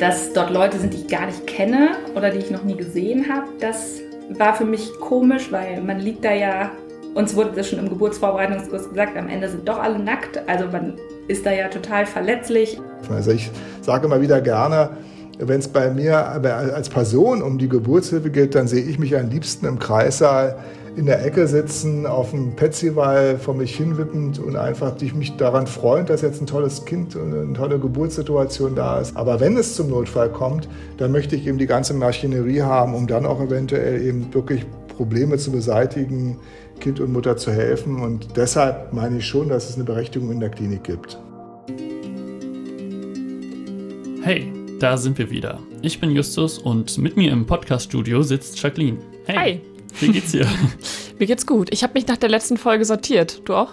Dass dort Leute sind, die ich gar nicht kenne oder die ich noch nie gesehen habe, das war für mich komisch, weil man liegt da ja, uns wurde das schon im Geburtsvorbereitungskurs gesagt, am Ende sind doch alle nackt. Also man ist da ja total verletzlich. Also ich sage immer wieder gerne, wenn es bei mir als Person um die Geburtshilfe geht, dann sehe ich mich am liebsten im Kreissaal in der Ecke sitzen, auf dem Petzival vor mich hinwippend und einfach dich mich daran freuen, dass jetzt ein tolles Kind und eine tolle Geburtssituation da ist. Aber wenn es zum Notfall kommt, dann möchte ich eben die ganze Maschinerie haben, um dann auch eventuell eben wirklich Probleme zu beseitigen, Kind und Mutter zu helfen. Und deshalb meine ich schon, dass es eine Berechtigung in der Klinik gibt. Hey, da sind wir wieder. Ich bin Justus und mit mir im Podcaststudio sitzt Jacqueline. Hey. Hi. Wie geht's dir? Mir geht's gut. Ich habe mich nach der letzten Folge sortiert. Du auch?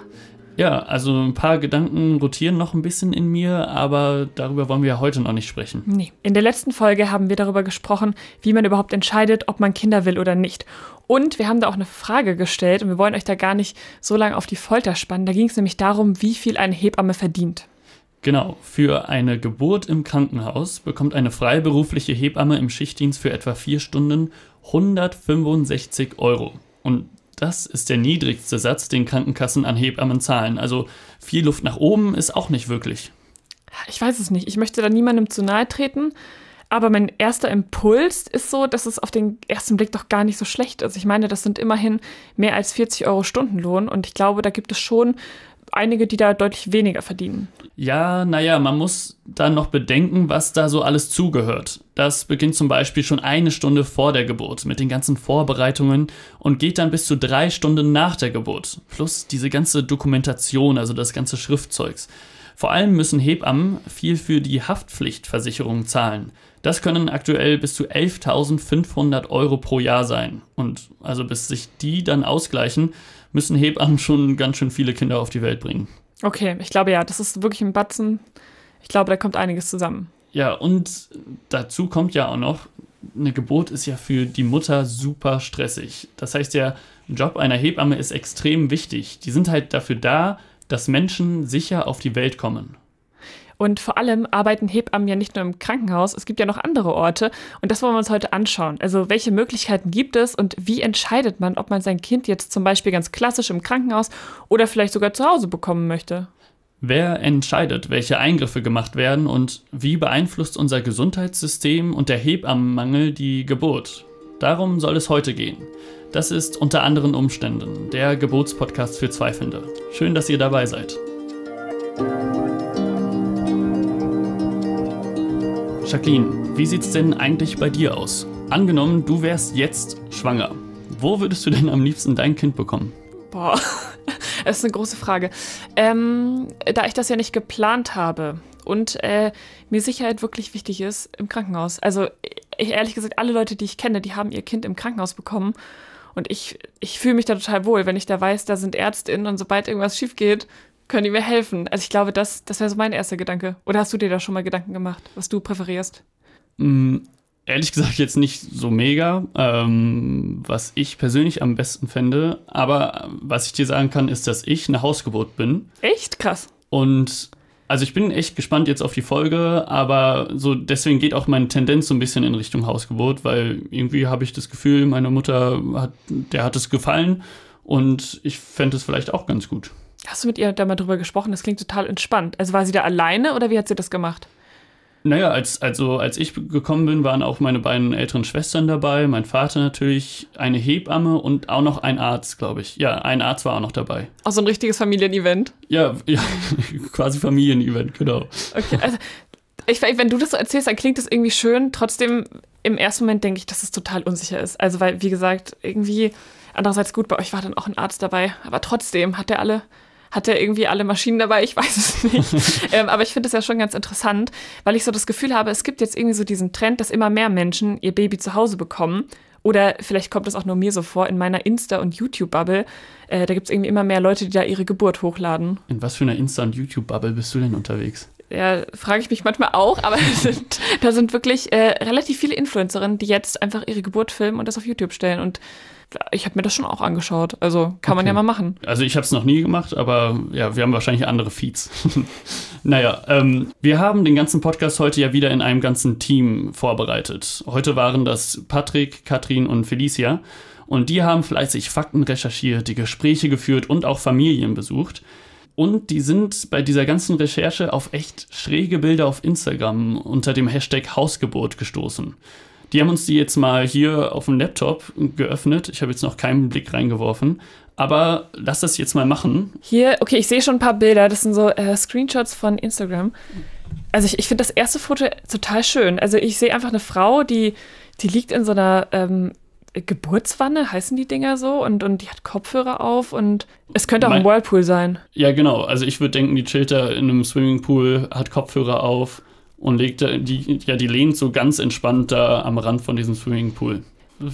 Ja, also ein paar Gedanken rotieren noch ein bisschen in mir, aber darüber wollen wir ja heute noch nicht sprechen. Nee. In der letzten Folge haben wir darüber gesprochen, wie man überhaupt entscheidet, ob man Kinder will oder nicht. Und wir haben da auch eine Frage gestellt und wir wollen euch da gar nicht so lange auf die Folter spannen. Da ging es nämlich darum, wie viel eine Hebamme verdient. Genau, für eine Geburt im Krankenhaus bekommt eine freiberufliche Hebamme im Schichtdienst für etwa vier Stunden 165 Euro. Und das ist der niedrigste Satz, den Krankenkassen an Hebammen zahlen. Also viel Luft nach oben ist auch nicht wirklich. Ich weiß es nicht. Ich möchte da niemandem zu nahe treten. Aber mein erster Impuls ist so, dass es auf den ersten Blick doch gar nicht so schlecht ist. Ich meine, das sind immerhin mehr als 40 Euro Stundenlohn und ich glaube, da gibt es schon einige, die da deutlich weniger verdienen. Ja, naja, man muss dann noch bedenken, was da so alles zugehört. Das beginnt zum Beispiel schon eine Stunde vor der Geburt mit den ganzen Vorbereitungen und geht dann bis zu drei Stunden nach der Geburt. Plus diese ganze Dokumentation, also das ganze Schriftzeugs. Vor allem müssen Hebammen viel für die Haftpflichtversicherung zahlen. Das können aktuell bis zu 11.500 Euro pro Jahr sein. Und also bis sich die dann ausgleichen, müssen Hebammen schon ganz schön viele Kinder auf die Welt bringen. Okay, ich glaube ja, das ist wirklich ein Batzen. Ich glaube, da kommt einiges zusammen. Ja, und dazu kommt ja auch noch, eine Geburt ist ja für die Mutter super stressig. Das heißt, der Job einer Hebamme ist extrem wichtig. Die sind halt dafür da, dass Menschen sicher auf die Welt kommen. Und vor allem arbeiten Hebammen ja nicht nur im Krankenhaus, es gibt ja noch andere Orte. Und das wollen wir uns heute anschauen. Also welche Möglichkeiten gibt es und wie entscheidet man, ob man sein Kind jetzt zum Beispiel ganz klassisch im Krankenhaus oder vielleicht sogar zu Hause bekommen möchte? Wer entscheidet, welche Eingriffe gemacht werden und wie beeinflusst unser Gesundheitssystem und der Hebammenmangel die Geburt? Darum soll es heute gehen. Das ist unter anderen Umständen der Geburtspodcast für Zweifelnde. Schön, dass ihr dabei seid. Jacqueline, wie sieht's denn eigentlich bei dir aus? Angenommen, du wärst jetzt schwanger. Wo würdest du denn am liebsten dein Kind bekommen? Boah, das ist eine große Frage. Ähm, da ich das ja nicht geplant habe und äh, mir Sicherheit wirklich wichtig ist im Krankenhaus. Also ich, ehrlich gesagt, alle Leute, die ich kenne, die haben ihr Kind im Krankenhaus bekommen. Und ich, ich fühle mich da total wohl, wenn ich da weiß, da sind Ärztinnen und sobald irgendwas schief geht, können die mir helfen? Also ich glaube, das, das wäre so mein erster Gedanke. Oder hast du dir da schon mal Gedanken gemacht, was du präferierst? Mm, ehrlich gesagt jetzt nicht so mega, ähm, was ich persönlich am besten fände. Aber was ich dir sagen kann, ist, dass ich eine Hausgeburt bin. Echt? Krass. Und also ich bin echt gespannt jetzt auf die Folge, aber so deswegen geht auch meine Tendenz so ein bisschen in Richtung Hausgeburt, weil irgendwie habe ich das Gefühl, meine Mutter hat, der hat es gefallen und ich fände es vielleicht auch ganz gut. Hast du mit ihr da mal drüber gesprochen? Das klingt total entspannt. Also war sie da alleine oder wie hat sie das gemacht? Naja, als, also als ich gekommen bin, waren auch meine beiden älteren Schwestern dabei, mein Vater natürlich, eine Hebamme und auch noch ein Arzt, glaube ich. Ja, ein Arzt war auch noch dabei. Auch so ein richtiges Familienevent? Ja, ja quasi Familienevent, genau. Okay, also ich, wenn du das so erzählst, dann klingt das irgendwie schön. Trotzdem, im ersten Moment denke ich, dass es total unsicher ist. Also, weil, wie gesagt, irgendwie, andererseits gut, bei euch war dann auch ein Arzt dabei, aber trotzdem hat er alle hat er irgendwie alle Maschinen dabei? Ich weiß es nicht. ähm, aber ich finde es ja schon ganz interessant, weil ich so das Gefühl habe, es gibt jetzt irgendwie so diesen Trend, dass immer mehr Menschen ihr Baby zu Hause bekommen. Oder vielleicht kommt es auch nur mir so vor, in meiner Insta- und YouTube-Bubble, äh, da gibt es irgendwie immer mehr Leute, die da ihre Geburt hochladen. In was für einer Insta- und YouTube-Bubble bist du denn unterwegs? ja, frage ich mich manchmal auch, aber sind, da sind wirklich äh, relativ viele Influencerinnen, die jetzt einfach ihre Geburt filmen und das auf YouTube stellen. Und ich habe mir das schon auch angeschaut. Also kann man Okay. ja mal machen. Also ich habe es noch nie gemacht, aber ja, wir haben wahrscheinlich andere Feeds. naja, ähm, wir haben den ganzen Podcast heute ja wieder in einem ganzen Team vorbereitet. Heute waren das Patrick, Katrin und Felicia. Und die haben fleißig Fakten recherchiert, die Gespräche geführt und auch Familien besucht. Und die sind bei dieser ganzen Recherche auf echt schräge Bilder auf Instagram unter dem Hashtag Hausgeburt gestoßen. Die haben uns die jetzt mal hier auf dem Laptop geöffnet. Ich habe jetzt noch keinen Blick reingeworfen. Aber lass das jetzt mal machen. Hier, okay, ich sehe schon ein paar Bilder. Das sind so äh, Screenshots von Instagram. Also ich, ich finde das erste Foto total schön. Also ich sehe einfach eine Frau, die, die liegt in so einer ähm, Geburtswanne, heißen die Dinger so, und, und die hat Kopfhörer auf und es könnte auch ein Mein- Whirlpool sein. Ja, genau. Also ich würde denken, die chillt da in einem Swimmingpool, hat Kopfhörer auf und legt da, die, ja, die lehnt so ganz entspannt da am Rand von diesem Swimmingpool.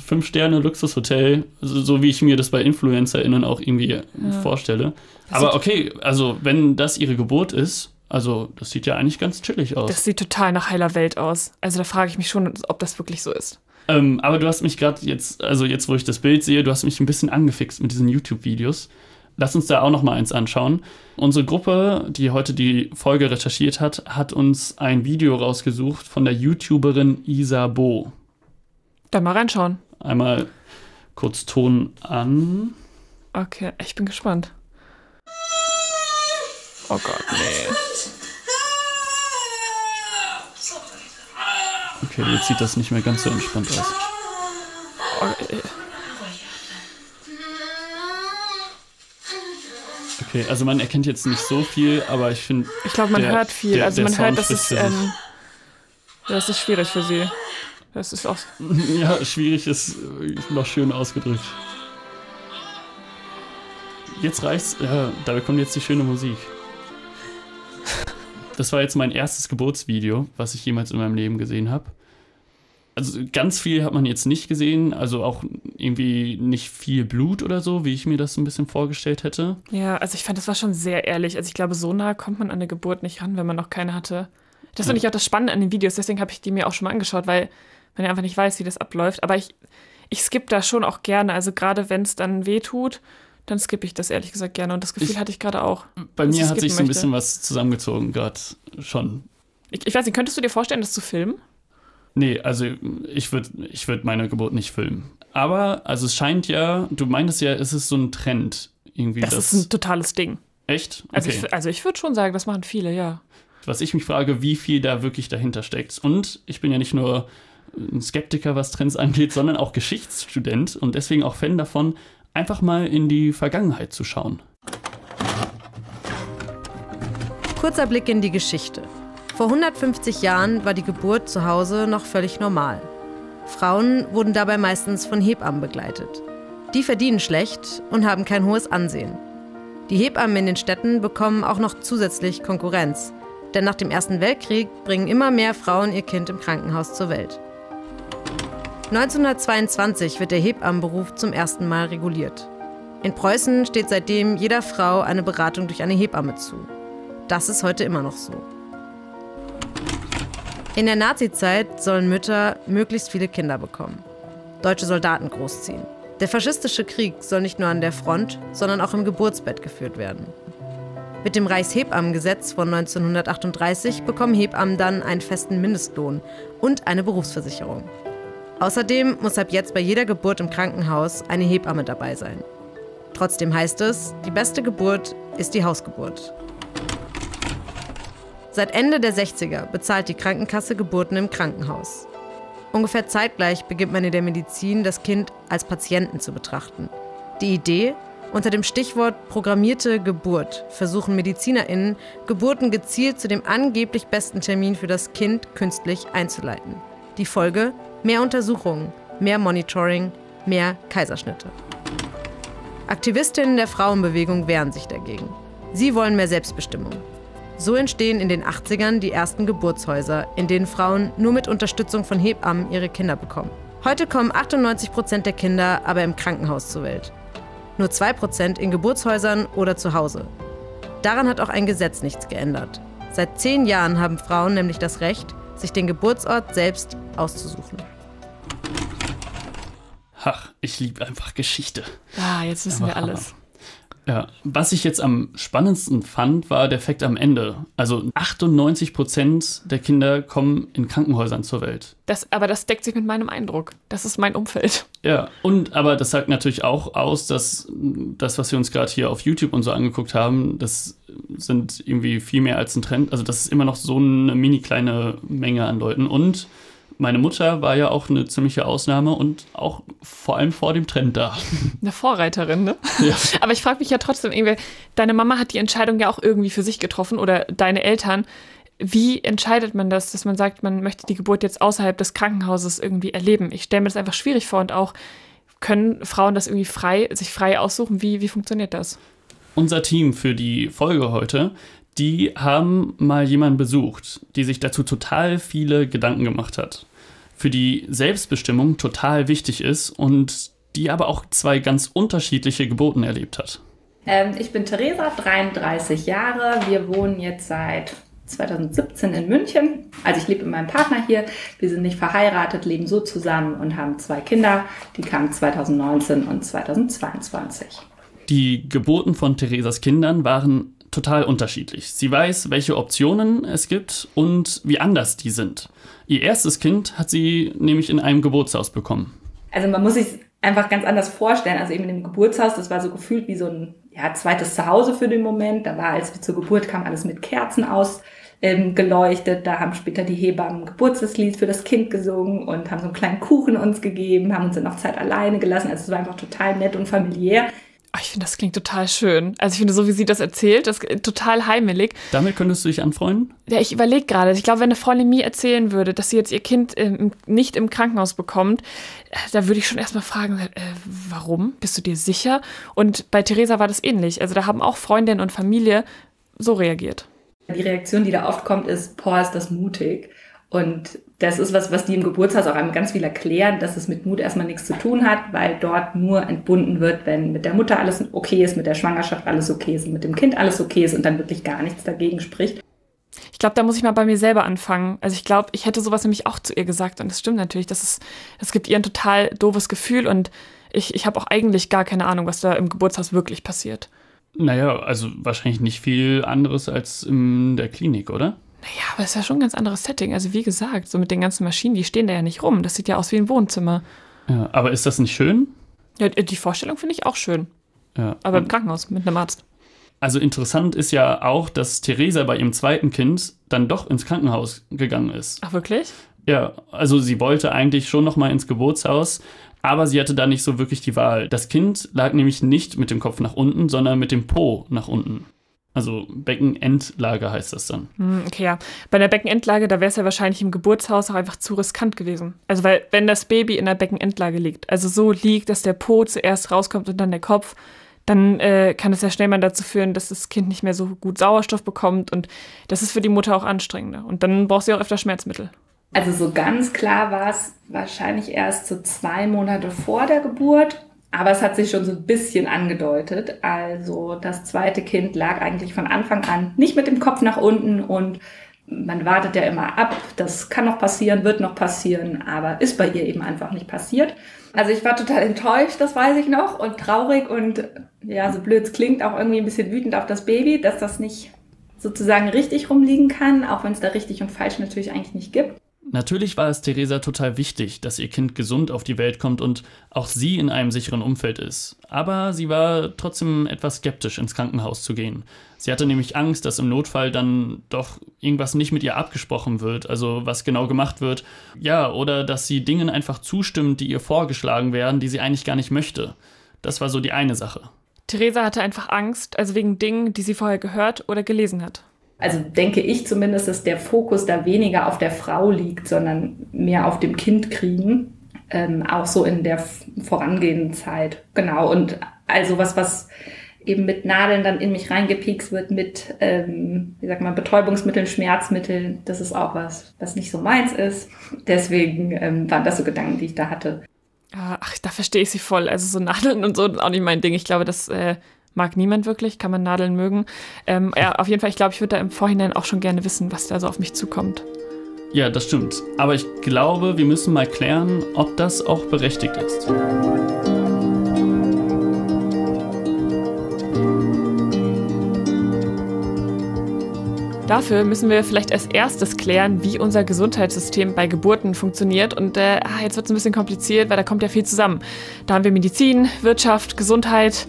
Fünf Sterne Luxushotel, so, so wie ich mir das bei InfluencerInnen auch irgendwie vorstelle. Aber okay, also wenn das ihre Geburt ist, also das sieht ja eigentlich ganz chillig aus. Das sieht total nach heiler Welt aus. Also da frage ich mich schon, ob das wirklich so ist. Ähm, aber du hast mich gerade jetzt, also jetzt, wo ich das Bild sehe, du hast mich ein bisschen angefixt mit diesen YouTube-Videos. Lass uns da auch noch mal eins anschauen. Unsere Gruppe, die heute die Folge recherchiert hat, hat uns ein Video rausgesucht von der YouTuberin Isa Bo. Dann mal reinschauen. Einmal kurz Ton an. Okay, ich bin gespannt. Oh Gott, nee. Okay, jetzt sieht das nicht mehr ganz so entspannt aus. Oh, Okay, also man erkennt jetzt nicht so viel, aber ich finde. ich glaube, man Der- hört viel. der- also der man hört, Sound dass es, ähm, das ist schwierig für sie. Das ist auch. Ja, schwierig ist äh, noch schön ausgedrückt. Jetzt reicht's. Ja, da kommt jetzt die schöne Musik. Das war jetzt mein erstes Geburtsvideo, was ich jemals in meinem Leben gesehen habe. Also ganz viel hat man jetzt nicht gesehen, also auch irgendwie nicht viel Blut oder so, wie ich mir das ein bisschen vorgestellt hätte. Ja, also ich fand, das war schon sehr ehrlich. Also ich glaube, so nah kommt man an eine Geburt nicht ran, wenn man noch keine hatte. Das finde ich auch das Spannende an den Videos, deswegen habe ich die mir auch schon mal angeschaut, weil man ja einfach nicht weiß, wie das abläuft. Aber ich, ich skippe da schon auch gerne. Also gerade wenn es dann weh tut, dann skippe ich das ehrlich gesagt gerne. Und das Gefühl Ich- hatte ich gerade auch. Bei mir hat sich so ein möchte. bisschen was zusammengezogen gerade schon. Ich, ich weiß nicht, könntest du dir vorstellen, das zu filmen? Nee, also ich würde ich würd meine Geburt nicht filmen. Aber, also es scheint ja, du meintest ja, es ist so ein Trend. Irgendwie Das, das. ist ein totales Ding. echt? Also Okay. ich, also ich würde schon sagen, das machen viele, ja. Was ich mich frage, wie viel da wirklich dahinter steckt. Und ich bin ja nicht nur ein Skeptiker, was Trends angeht, sondern auch Geschichtsstudent und deswegen auch Fan davon, einfach mal in die Vergangenheit zu schauen. Kurzer Blick in die Geschichte. Vor 150 Jahren war die Geburt zu Hause noch völlig normal. Frauen wurden dabei meistens von Hebammen begleitet. Die verdienen schlecht und haben kein hohes Ansehen. Die Hebammen in den Städten bekommen auch noch zusätzlich Konkurrenz. Denn nach dem Ersten Weltkrieg bringen immer mehr Frauen ihr Kind im Krankenhaus zur Welt. 1922 wird der Hebammenberuf zum ersten Mal reguliert. In Preußen steht seitdem jeder Frau eine Beratung durch eine Hebamme zu. Das ist heute immer noch so. In der Nazizeit sollen Mütter möglichst viele Kinder bekommen. Deutsche Soldaten großziehen. Der faschistische Krieg soll nicht nur an der Front, sondern auch im Geburtsbett geführt werden. Mit dem Reichshebammengesetz von 1938 bekommen Hebammen dann einen festen Mindestlohn und eine Berufsversicherung. Außerdem muss ab jetzt bei jeder Geburt im Krankenhaus eine Hebamme dabei sein. Trotzdem heißt es, die beste Geburt ist die Hausgeburt. Seit Ende der 60er bezahlt die Krankenkasse Geburten im Krankenhaus. Ungefähr zeitgleich beginnt man in der Medizin, das Kind als Patienten zu betrachten. Die Idee? Unter dem Stichwort programmierte Geburt versuchen MedizinerInnen, Geburten gezielt zu dem angeblich besten Termin für das Kind künstlich einzuleiten. Die Folge? Mehr Untersuchungen, mehr Monitoring, mehr Kaiserschnitte. Aktivistinnen der Frauenbewegung wehren sich dagegen. Sie wollen mehr Selbstbestimmung. So entstehen in den 80ern die ersten Geburtshäuser, in denen Frauen nur mit Unterstützung von Hebammen ihre Kinder bekommen. Heute kommen 98 Prozent der Kinder aber im Krankenhaus zur Welt. Nur 2 Prozent in Geburtshäusern oder zu Hause. Daran hat auch ein Gesetz nichts geändert. Seit zehn Jahren haben Frauen nämlich das Recht, sich den Geburtsort selbst auszusuchen. Ach, ich liebe einfach Geschichte. Ah, jetzt wissen wir Aber alles. Ja, was ich jetzt am spannendsten fand, war der Fakt am Ende. Also 98 Prozent der Kinder kommen in Krankenhäusern zur Welt. Das, aber das deckt sich mit meinem Eindruck. Das ist mein Umfeld. Ja, und aber das sagt natürlich auch aus, dass das, was wir uns gerade hier auf YouTube und so angeguckt haben, das sind irgendwie viel mehr als ein Trend. Also das ist immer noch so eine mini kleine Menge an Leuten. Und meine Mutter war ja auch eine ziemliche Ausnahme und auch vor allem vor dem Trend da. Eine Vorreiterin, ne? Ja. Aber ich frage mich ja trotzdem irgendwie, deine Mama hat die Entscheidung ja auch irgendwie für sich getroffen oder deine Eltern. Wie entscheidet man das, dass man sagt, man möchte die Geburt jetzt außerhalb des Krankenhauses irgendwie erleben? Ich stelle mir das einfach schwierig vor und auch können Frauen das irgendwie frei, sich frei aussuchen? Wie, wie funktioniert das? Unser Team für die Folge heute, die haben mal jemanden besucht, die sich dazu total viele Gedanken gemacht hat. Für die Selbstbestimmung total wichtig ist und die aber auch zwei ganz unterschiedliche Geburten erlebt hat. Ähm, ich bin Theresa, 33 Jahre. Wir wohnen jetzt seit 2017 in München. Also ich lebe mit meinem Partner hier. Wir sind nicht verheiratet, leben so zusammen und haben zwei Kinder. Die kamen 2019 und 2022. Die Geburten von Theresas Kindern waren total unterschiedlich. Sie weiß, welche Optionen es gibt und wie anders die sind. Ihr erstes Kind hat sie nämlich in einem Geburtshaus bekommen. Also man muss sich einfach ganz anders vorstellen. Also eben in dem Geburtshaus, das war so gefühlt wie so ein ja, zweites Zuhause für den Moment. Da war, als wir zur Geburt kamen, alles mit Kerzen aus ähm. Da haben später die Hebammen ein Geburtslied für das Kind gesungen und haben so einen kleinen Kuchen uns gegeben, haben uns dann auch Zeit alleine gelassen. Also es war einfach total nett und familiär. Ah, Ich finde, das klingt total schön. Also ich finde, so wie sie das erzählt, das ist total heimelig. Damit könntest du dich anfreunden? Ja, ich überlege gerade. Ich glaube, wenn eine Freundin mir erzählen würde, dass sie jetzt ihr Kind ähm, nicht im Krankenhaus bekommt, äh, da würde ich schon erstmal fragen, äh, warum? Bist du dir sicher? Und bei Theresa war das ähnlich. Also da haben auch Freundinnen und Familie so reagiert. Die Reaktion, die da oft kommt, ist, boah, ist das mutig. Und das ist was, was die im Geburtshaus auch einem ganz viel erklären, dass es mit Mut erstmal nichts zu tun hat, weil dort nur entbunden wird, wenn mit der Mutter alles okay ist, mit der Schwangerschaft alles okay ist, und mit dem Kind alles okay ist und dann wirklich gar nichts dagegen spricht. Ich glaube, da muss ich mal bei mir selber anfangen. Also ich glaube, ich hätte sowas nämlich auch zu ihr gesagt und das stimmt natürlich. Das, ist, das gibt ihr ein total doofes Gefühl und ich, ich habe auch eigentlich gar keine Ahnung, was da im Geburtshaus wirklich passiert. Naja, also wahrscheinlich nicht viel anderes als in der Klinik, oder? Naja, aber es ist ja schon ein ganz anderes Setting. Also wie gesagt, so mit den ganzen Maschinen, die stehen da ja nicht rum. Das sieht ja aus wie ein Wohnzimmer. Ja, aber ist das nicht schön? Ja, die Vorstellung finde ich auch schön. Ja. Aber im Krankenhaus mit einem Arzt. Also interessant ist ja auch, dass Theresa bei ihrem zweiten Kind dann doch ins Krankenhaus gegangen ist. Ach, wirklich? Ja, also sie wollte eigentlich schon noch mal ins Geburtshaus, aber sie hatte da nicht so wirklich die Wahl. Das Kind lag nämlich nicht mit dem Kopf nach unten, sondern mit dem Po nach unten. Also Beckenendlage heißt das dann. Hm, okay, ja. Bei der Beckenendlage, da wäre es ja wahrscheinlich im Geburtshaus auch einfach zu riskant gewesen. Also, weil, wenn das Baby in der Beckenendlage liegt, also so liegt, dass der Po zuerst rauskommt und dann der Kopf, dann äh, kann es ja schnell mal dazu führen, dass das Kind nicht mehr so gut Sauerstoff bekommt und das ist für die Mutter auch anstrengender. Und dann braucht sie auch öfter Schmerzmittel. Also so ganz klar war es wahrscheinlich erst so zwei Monate vor der Geburt. Aber es hat sich schon so ein bisschen angedeutet. Also das zweite Kind lag eigentlich von Anfang an nicht mit dem Kopf nach unten und man wartet ja immer ab. Das kann noch passieren, wird noch passieren, aber ist bei ihr eben einfach nicht passiert. Also ich war total enttäuscht, das weiß ich noch, und traurig und ja, so blöd es klingt, auch irgendwie ein bisschen wütend auf das Baby, dass das nicht sozusagen richtig rumliegen kann, auch wenn es da richtig und falsch natürlich eigentlich nicht gibt. Natürlich war es Theresa total wichtig, dass ihr Kind gesund auf die Welt kommt und auch sie in einem sicheren Umfeld ist. Aber sie war trotzdem etwas skeptisch, ins Krankenhaus zu gehen. Sie hatte nämlich Angst, dass im Notfall dann doch irgendwas nicht mit ihr abgesprochen wird, also was genau gemacht wird. Ja, oder dass sie Dingen einfach zustimmt, die ihr vorgeschlagen werden, die sie eigentlich gar nicht möchte. Das war so die eine Sache. Theresa hatte einfach Angst, also wegen Dingen, die sie vorher gehört oder gelesen hat. Also denke ich zumindest, dass der Fokus da weniger auf der Frau liegt, sondern mehr auf dem Kind kriegen. Ähm, auch so in der vorangehenden Zeit. Genau. Und also was, was eben mit Nadeln dann in mich reingepiekst wird, mit, ähm, wie sagt man, Betäubungsmitteln, Schmerzmitteln, das ist auch was, was nicht so meins ist. Deswegen ähm, waren das so Gedanken, die ich da hatte. Ja, Ach, da verstehe ich sie voll. Also so Nadeln und so ist auch nicht mein Ding. Ich glaube, das äh, mag niemand wirklich, kann man Nadeln mögen. Ähm, ja, auf jeden Fall, ich glaube, ich würde da im Vorhinein auch schon gerne wissen, was da so auf mich zukommt. Ja, das stimmt. Aber ich glaube, wir müssen mal klären, ob das auch berechtigt ist. Dafür müssen wir vielleicht als erstes klären, wie unser Gesundheitssystem bei Geburten funktioniert. Und äh, ah, jetzt wird es ein bisschen kompliziert, weil da kommt ja viel zusammen. Da haben wir Medizin, Wirtschaft, Gesundheit,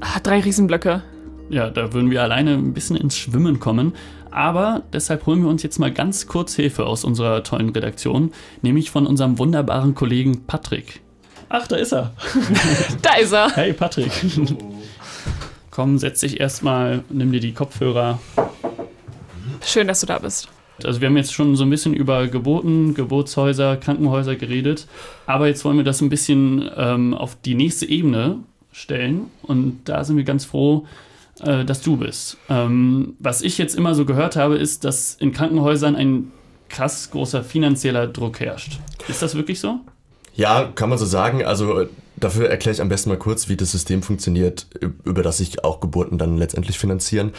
ah, drei Riesenblöcke. Ja, da würden wir alleine ein bisschen ins Schwimmen kommen. Aber deshalb holen wir uns jetzt mal ganz kurz Hilfe aus unserer tollen Redaktion, nämlich von unserem wunderbaren Kollegen Patrick. Ach, da ist er. da ist er. Hey Patrick. Komm, setz dich erstmal, nimm dir die Kopfhörer Schön, dass du da bist. Also wir haben jetzt schon so ein bisschen über Geburten, Geburtshäuser, Krankenhäuser geredet, aber jetzt wollen wir das ein bisschen ähm, auf die nächste Ebene stellen und da sind wir ganz froh, äh, dass du bist. Ähm, was ich jetzt immer so gehört habe, ist, dass in Krankenhäusern ein krass großer finanzieller Druck herrscht. Ist das wirklich so? Ja, kann man so sagen. Also Dafür erkläre ich am besten mal kurz, wie das System funktioniert, über das sich auch Geburten dann letztendlich finanzieren.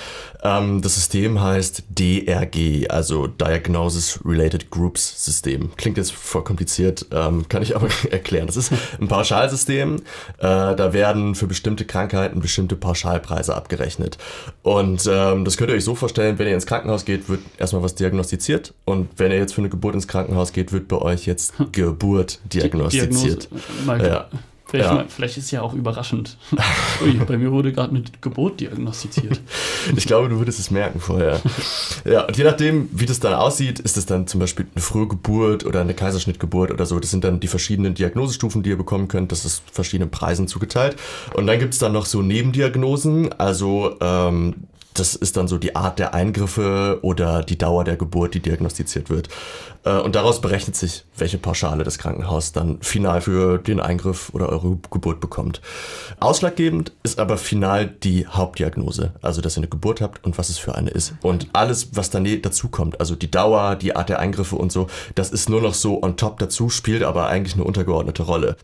Ähm, das System heißt DRG, also Diagnosis Related Groups System. Klingt jetzt voll kompliziert, ähm, kann ich aber erklären. Das ist ein Pauschalsystem. Äh, da werden für bestimmte Krankheiten bestimmte Pauschalpreise abgerechnet. Und ähm, das könnt ihr euch so vorstellen, wenn ihr ins Krankenhaus geht, wird erstmal was diagnostiziert. Und wenn ihr jetzt für eine Geburt ins Krankenhaus geht, wird bei euch jetzt Geburt diagnostiziert. Diagnose, ja. Vielleicht, ja. mal, vielleicht ist ja auch überraschend. Ui, bei mir wurde gerade eine Geburt diagnostiziert. ich glaube, du würdest es merken vorher. Ja, und je nachdem, wie das dann aussieht, ist es dann zum Beispiel eine frühe Geburt oder eine Kaiserschnittgeburt oder so. Das sind dann die verschiedenen Diagnosestufen, die ihr bekommen könnt. Das ist verschiedenen Preisen zugeteilt. Und dann gibt es dann noch so Nebendiagnosen, also ähm, das ist dann so die Art der Eingriffe oder die Dauer der Geburt, die diagnostiziert wird. Äh, und daraus berechnet sich, welche Pauschale das Krankenhaus dann final für den Eingriff oder eure Geburt bekommt. Ausschlaggebend ist aber final die Hauptdiagnose, also dass ihr eine Geburt habt und was es für eine ist. Und alles, was dazu kommt, also die Dauer, die Art der Eingriffe und so, das ist nur noch so on top dazu, spielt aber eigentlich eine untergeordnete Rolle.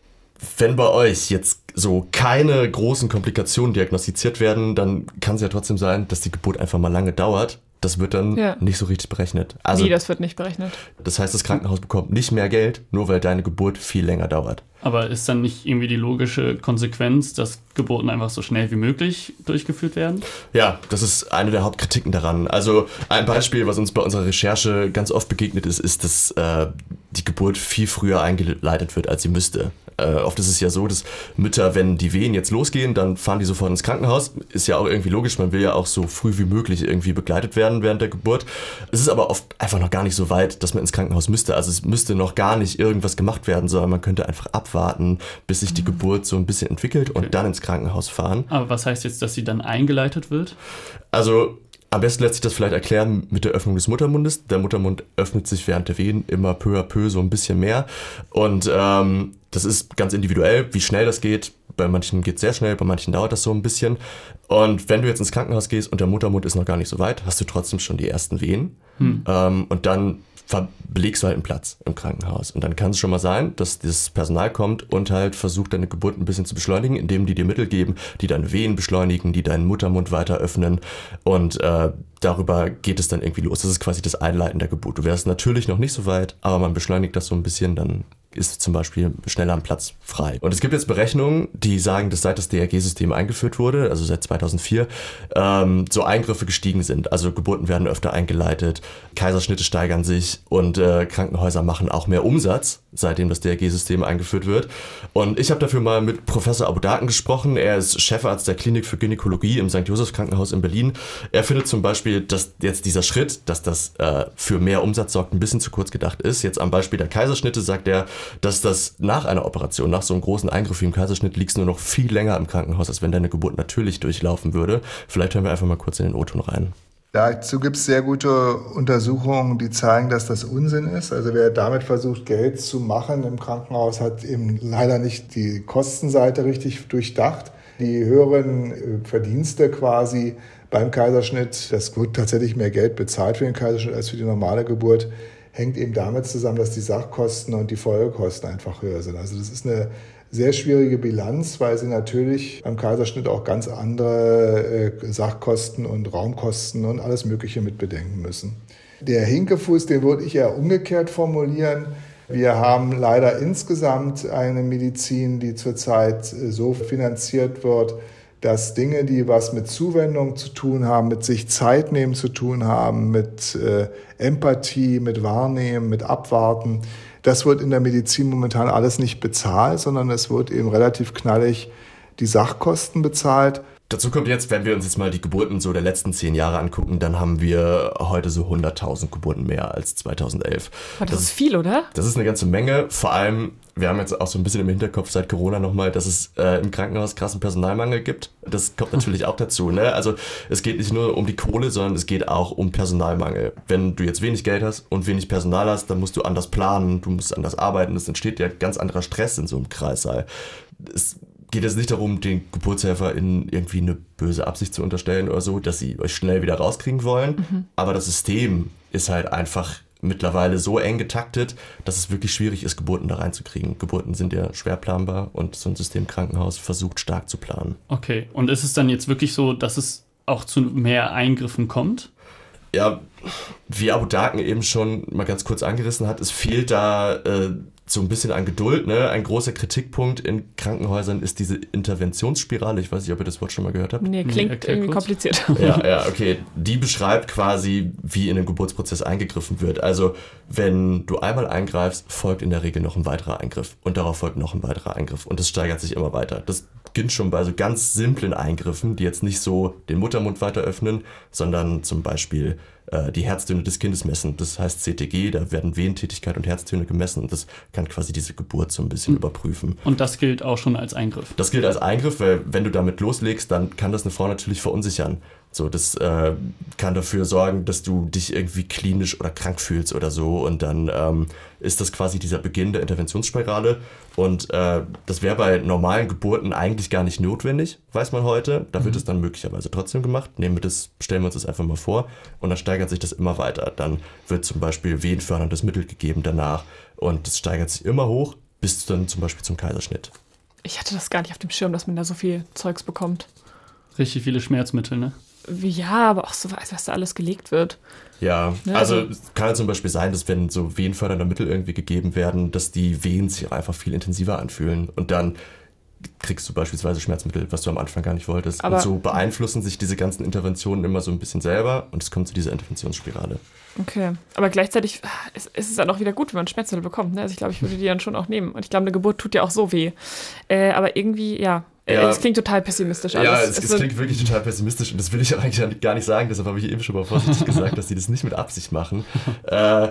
Wenn bei euch jetzt so keine großen Komplikationen diagnostiziert werden, dann kann es ja trotzdem sein, dass die Geburt einfach mal lange dauert. Das wird dann ja. nicht so richtig berechnet. Also, Wie, das wird nicht berechnet? Das heißt, das Krankenhaus bekommt nicht mehr Geld, nur weil deine Geburt viel länger dauert. Aber ist dann nicht irgendwie die logische Konsequenz, dass Geburten einfach so schnell wie möglich durchgeführt werden? Ja, das ist eine der Hauptkritiken daran. Also ein Beispiel, was uns bei unserer Recherche ganz oft begegnet ist, ist, dass äh, die Geburt viel früher eingeleitet wird, als sie müsste. Äh, oft ist es ja so, dass Mütter, wenn die Wehen jetzt losgehen, dann fahren die sofort ins Krankenhaus. Ist ja auch irgendwie logisch, man will ja auch so früh wie möglich irgendwie begleitet werden während der Geburt. Es ist aber oft einfach noch gar nicht so weit, dass man ins Krankenhaus müsste. Also es müsste noch gar nicht irgendwas gemacht werden, sondern man könnte einfach abwarten, bis sich die mhm. Geburt so ein bisschen entwickelt okay. und dann ins Krankenhaus fahren. Aber was heißt jetzt, dass sie dann eingeleitet wird? Also am besten lässt sich das vielleicht erklären mit der Öffnung des Muttermundes. Der Muttermund öffnet sich während der Wehen immer peu à peu so ein bisschen mehr. Und ähm, das ist ganz individuell, wie schnell das geht. Bei manchen geht es sehr schnell, bei manchen dauert das so ein bisschen. Und wenn du jetzt ins Krankenhaus gehst und der Muttermund ist noch gar nicht so weit, hast du trotzdem schon die ersten Wehen. Hm. Ähm, und dann belegst du halt einen Platz im Krankenhaus. Und dann kann es schon mal sein, dass das Personal kommt und halt versucht, deine Geburt ein bisschen zu beschleunigen, indem die dir Mittel geben, die deine Wehen beschleunigen, die deinen Muttermund weiter öffnen. Und äh, darüber geht es dann irgendwie los. Das ist quasi das Einleiten der Geburt. Du wärst natürlich noch nicht so weit, aber man beschleunigt das so ein bisschen, dann ist zum Beispiel schneller ein Platz frei. Und es gibt jetzt Berechnungen, die sagen, dass seit das DRG-System eingeführt wurde, also seit 2004, ähm, so Eingriffe gestiegen sind. Also Geburten werden öfter eingeleitet, Kaiserschnitte steigern sich und äh, Krankenhäuser machen auch mehr Umsatz, seitdem das DRG-System eingeführt wird. Und ich habe dafür mal mit Professor Abu Daten gesprochen. Er ist Chefarzt der Klinik für Gynäkologie im St. Joseph Krankenhaus in Berlin. Er findet zum Beispiel, dass jetzt dieser Schritt, dass das äh, für mehr Umsatz sorgt, ein bisschen zu kurz gedacht ist. Jetzt am Beispiel der Kaiserschnitte sagt er, dass das nach einer Operation, nach so einem großen Eingriff wie im Kaiserschnitt, liegst du nur noch viel länger im Krankenhaus, als wenn deine Geburt natürlich durchlaufen würde. Vielleicht hören wir einfach mal kurz in den O-Ton rein. Dazu gibt es sehr gute Untersuchungen, die zeigen, dass das Unsinn ist. Also wer damit versucht, Geld zu machen im Krankenhaus, hat eben leider nicht die Kostenseite richtig durchdacht. Die höheren äh, Verdienste quasi beim Kaiserschnitt, das wird tatsächlich mehr Geld bezahlt für den Kaiserschnitt als für die normale Geburt, hängt eben damit zusammen, dass die Sachkosten und die Folgekosten einfach höher sind. Also das ist eine sehr schwierige Bilanz, weil sie natürlich beim Kaiserschnitt auch ganz andere äh, Sachkosten und Raumkosten und alles Mögliche mit bedenken müssen. Der Hinkefuß, den würde ich eher umgekehrt formulieren. Wir haben leider insgesamt eine Medizin, die zurzeit äh, so finanziert wird, dass Dinge, die was mit Zuwendung zu tun haben, mit sich Zeit nehmen zu tun haben, mit äh, Empathie, mit Wahrnehmen, mit Abwarten, das wird in der Medizin momentan alles nicht bezahlt, sondern es wird eben relativ knallig die Sachkosten bezahlt. Dazu kommt jetzt, wenn wir uns jetzt mal die Geburten so der letzten zehn Jahre angucken, dann haben wir heute so 100.000 Geburten mehr als 2011. Das, das ist viel, oder? Das ist eine ganze Menge. Vor allem, wir haben jetzt auch so ein bisschen im Hinterkopf seit Corona nochmal, dass es äh, im Krankenhaus krassen Personalmangel gibt. Das kommt natürlich auch dazu. Ne? Also es geht nicht nur um die Kohle, sondern es geht auch um Personalmangel. Wenn du jetzt wenig Geld hast und wenig Personal hast, dann musst du anders planen, du musst anders arbeiten. Es entsteht ja ganz anderer Stress in so einem Kreissaal. Es geht es nicht darum, den Geburtshelfer in irgendwie eine böse Absicht zu unterstellen oder so, dass sie euch schnell wieder rauskriegen wollen. Mhm. Aber das System ist halt einfach mittlerweile so eng getaktet, dass es wirklich schwierig ist, Geburten da reinzukriegen. Geburten sind ja schwer planbar und so ein Systemkrankenhaus versucht stark zu planen. Okay, und ist es dann jetzt wirklich so, dass es auch zu mehr Eingriffen kommt? Ja, wie Abu Daken eben schon mal ganz kurz angerissen hat, es fehlt da äh, so ein bisschen an Geduld. Ne? Ein großer Kritikpunkt in Krankenhäusern ist diese Interventionsspirale. Ich weiß nicht, ob ihr das Wort schon mal gehört habt. Nee, klingt nee, irgendwie kurz. kompliziert. Ja, ja, okay. Die beschreibt quasi, wie in den Geburtsprozess eingegriffen wird. Also, wenn du einmal eingreifst, folgt in der Regel noch ein weiterer Eingriff. Und darauf folgt noch ein weiterer Eingriff. Und das steigert sich immer weiter. Das beginnt schon bei so ganz simplen Eingriffen, die jetzt nicht so den Muttermund weiter öffnen, sondern zum Beispiel äh, die Herztöne des Kindes messen. Das heißt CTG, da werden Wehentätigkeit und Herztöne gemessen und das kann quasi diese Geburt so ein bisschen mhm. überprüfen. Und das gilt auch schon als Eingriff? Das gilt als Eingriff, weil wenn du damit loslegst, dann kann das eine Frau natürlich verunsichern. So, das äh, kann dafür sorgen, dass du dich irgendwie klinisch oder krank fühlst oder so. Und dann ähm, ist das quasi dieser Beginn der Interventionsspirale. Und äh, das wäre bei normalen Geburten eigentlich gar nicht notwendig, weiß man heute. Da wird mhm. es dann möglicherweise trotzdem gemacht. Nehmen wir das, stellen wir uns das einfach mal vor. Und dann steigert sich das immer weiter. Dann wird zum Beispiel wehenförderndes Mittel gegeben danach. Und es steigert sich immer hoch, bis dann zum Beispiel zum Kaiserschnitt. Ich hatte das gar nicht auf dem Schirm, dass man da so viel Zeugs bekommt. Richtig viele Schmerzmittel, ne? Ja, aber auch so, was da alles gelegt wird. Ja, ja also, es kann zum Beispiel sein, dass wenn so wehenfördernde Mittel irgendwie gegeben werden, dass die Wehen sich einfach viel intensiver anfühlen und dann kriegst du beispielsweise Schmerzmittel, was du am Anfang gar nicht wolltest. Aber und so beeinflussen sich diese ganzen Interventionen immer so ein bisschen selber und es kommt zu dieser Interventionsspirale. Okay, aber gleichzeitig ist, ist es dann auch wieder gut, wenn man Schmerzmittel bekommt. Ne? Also ich glaube, ich würde die dann schon auch nehmen. Und ich glaube, eine Geburt tut ja auch so weh. Äh, aber irgendwie, ja, ja, es klingt total pessimistisch alles. Ja, es, es, es klingt wirklich total pessimistisch und das will ich auch eigentlich gar nicht sagen, deshalb habe ich eben schon mal vorsichtig gesagt, dass sie das nicht mit Absicht machen. Äh,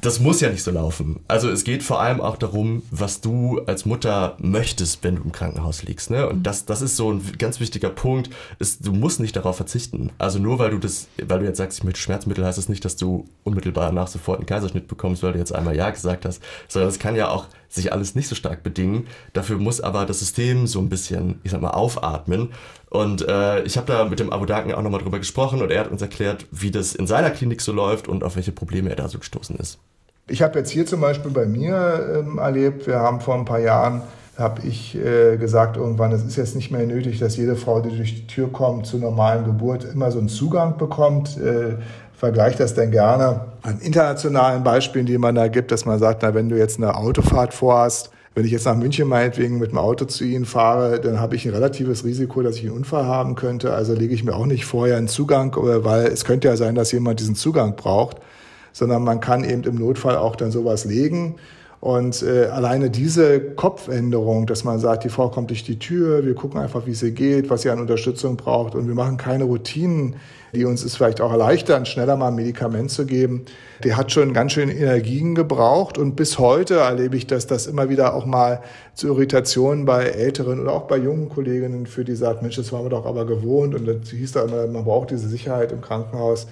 das muss ja nicht so laufen. Also es geht vor allem auch darum, was du als Mutter möchtest, wenn du im Krankenhaus liegst. Ne? Und mhm. das, das ist so ein ganz wichtiger Punkt. Ist, du musst nicht darauf verzichten. Also nur weil du das, weil du jetzt sagst, ich möchte Schmerzmittel, heißt das nicht, dass du unmittelbar nach sofort einen Kaiserschnitt bekommst, weil du jetzt einmal Ja gesagt hast. Sondern es kann ja auch sich alles nicht so stark bedingen. Dafür muss aber das System so ein bisschen, ich sag mal, aufatmen. Und äh, ich habe da mit dem Abu Daken auch nochmal drüber gesprochen und er hat uns erklärt, wie das in seiner Klinik so läuft und auf welche Probleme er da so gestoßen ist. Ich habe jetzt hier zum Beispiel bei mir ähm, erlebt, wir haben vor ein paar Jahren, habe ich äh, gesagt irgendwann, es ist jetzt nicht mehr nötig, dass jede Frau, die durch die Tür kommt, zur normalen Geburt immer so einen Zugang bekommt. Äh, vergleiche das dann gerne an internationalen Beispielen, die man da gibt, dass man sagt, na, wenn du jetzt eine Autofahrt vorhast, wenn ich jetzt nach München meinetwegen mit dem Auto zu Ihnen fahre, dann habe ich ein relatives Risiko, dass ich einen Unfall haben könnte. Also lege ich mir auch nicht vorher einen Zugang, weil es könnte ja sein, dass jemand diesen Zugang braucht, sondern man kann eben im Notfall auch dann sowas legen. Und äh, alleine diese Kopfänderung, dass man sagt, die Frau kommt durch die Tür, wir gucken einfach, wie sie geht, was sie an Unterstützung braucht und wir machen keine Routinen, die uns es vielleicht auch erleichtern, schneller mal ein Medikament zu geben, die hat schon ganz schön Energien gebraucht. Und bis heute erlebe ich, dass das immer wieder auch mal zu Irritationen bei älteren oder auch bei jungen Kolleginnen führt, die sagt, Mensch, das waren wir doch aber gewohnt. Und das hieß da immer, man braucht diese Sicherheit im Krankenhaus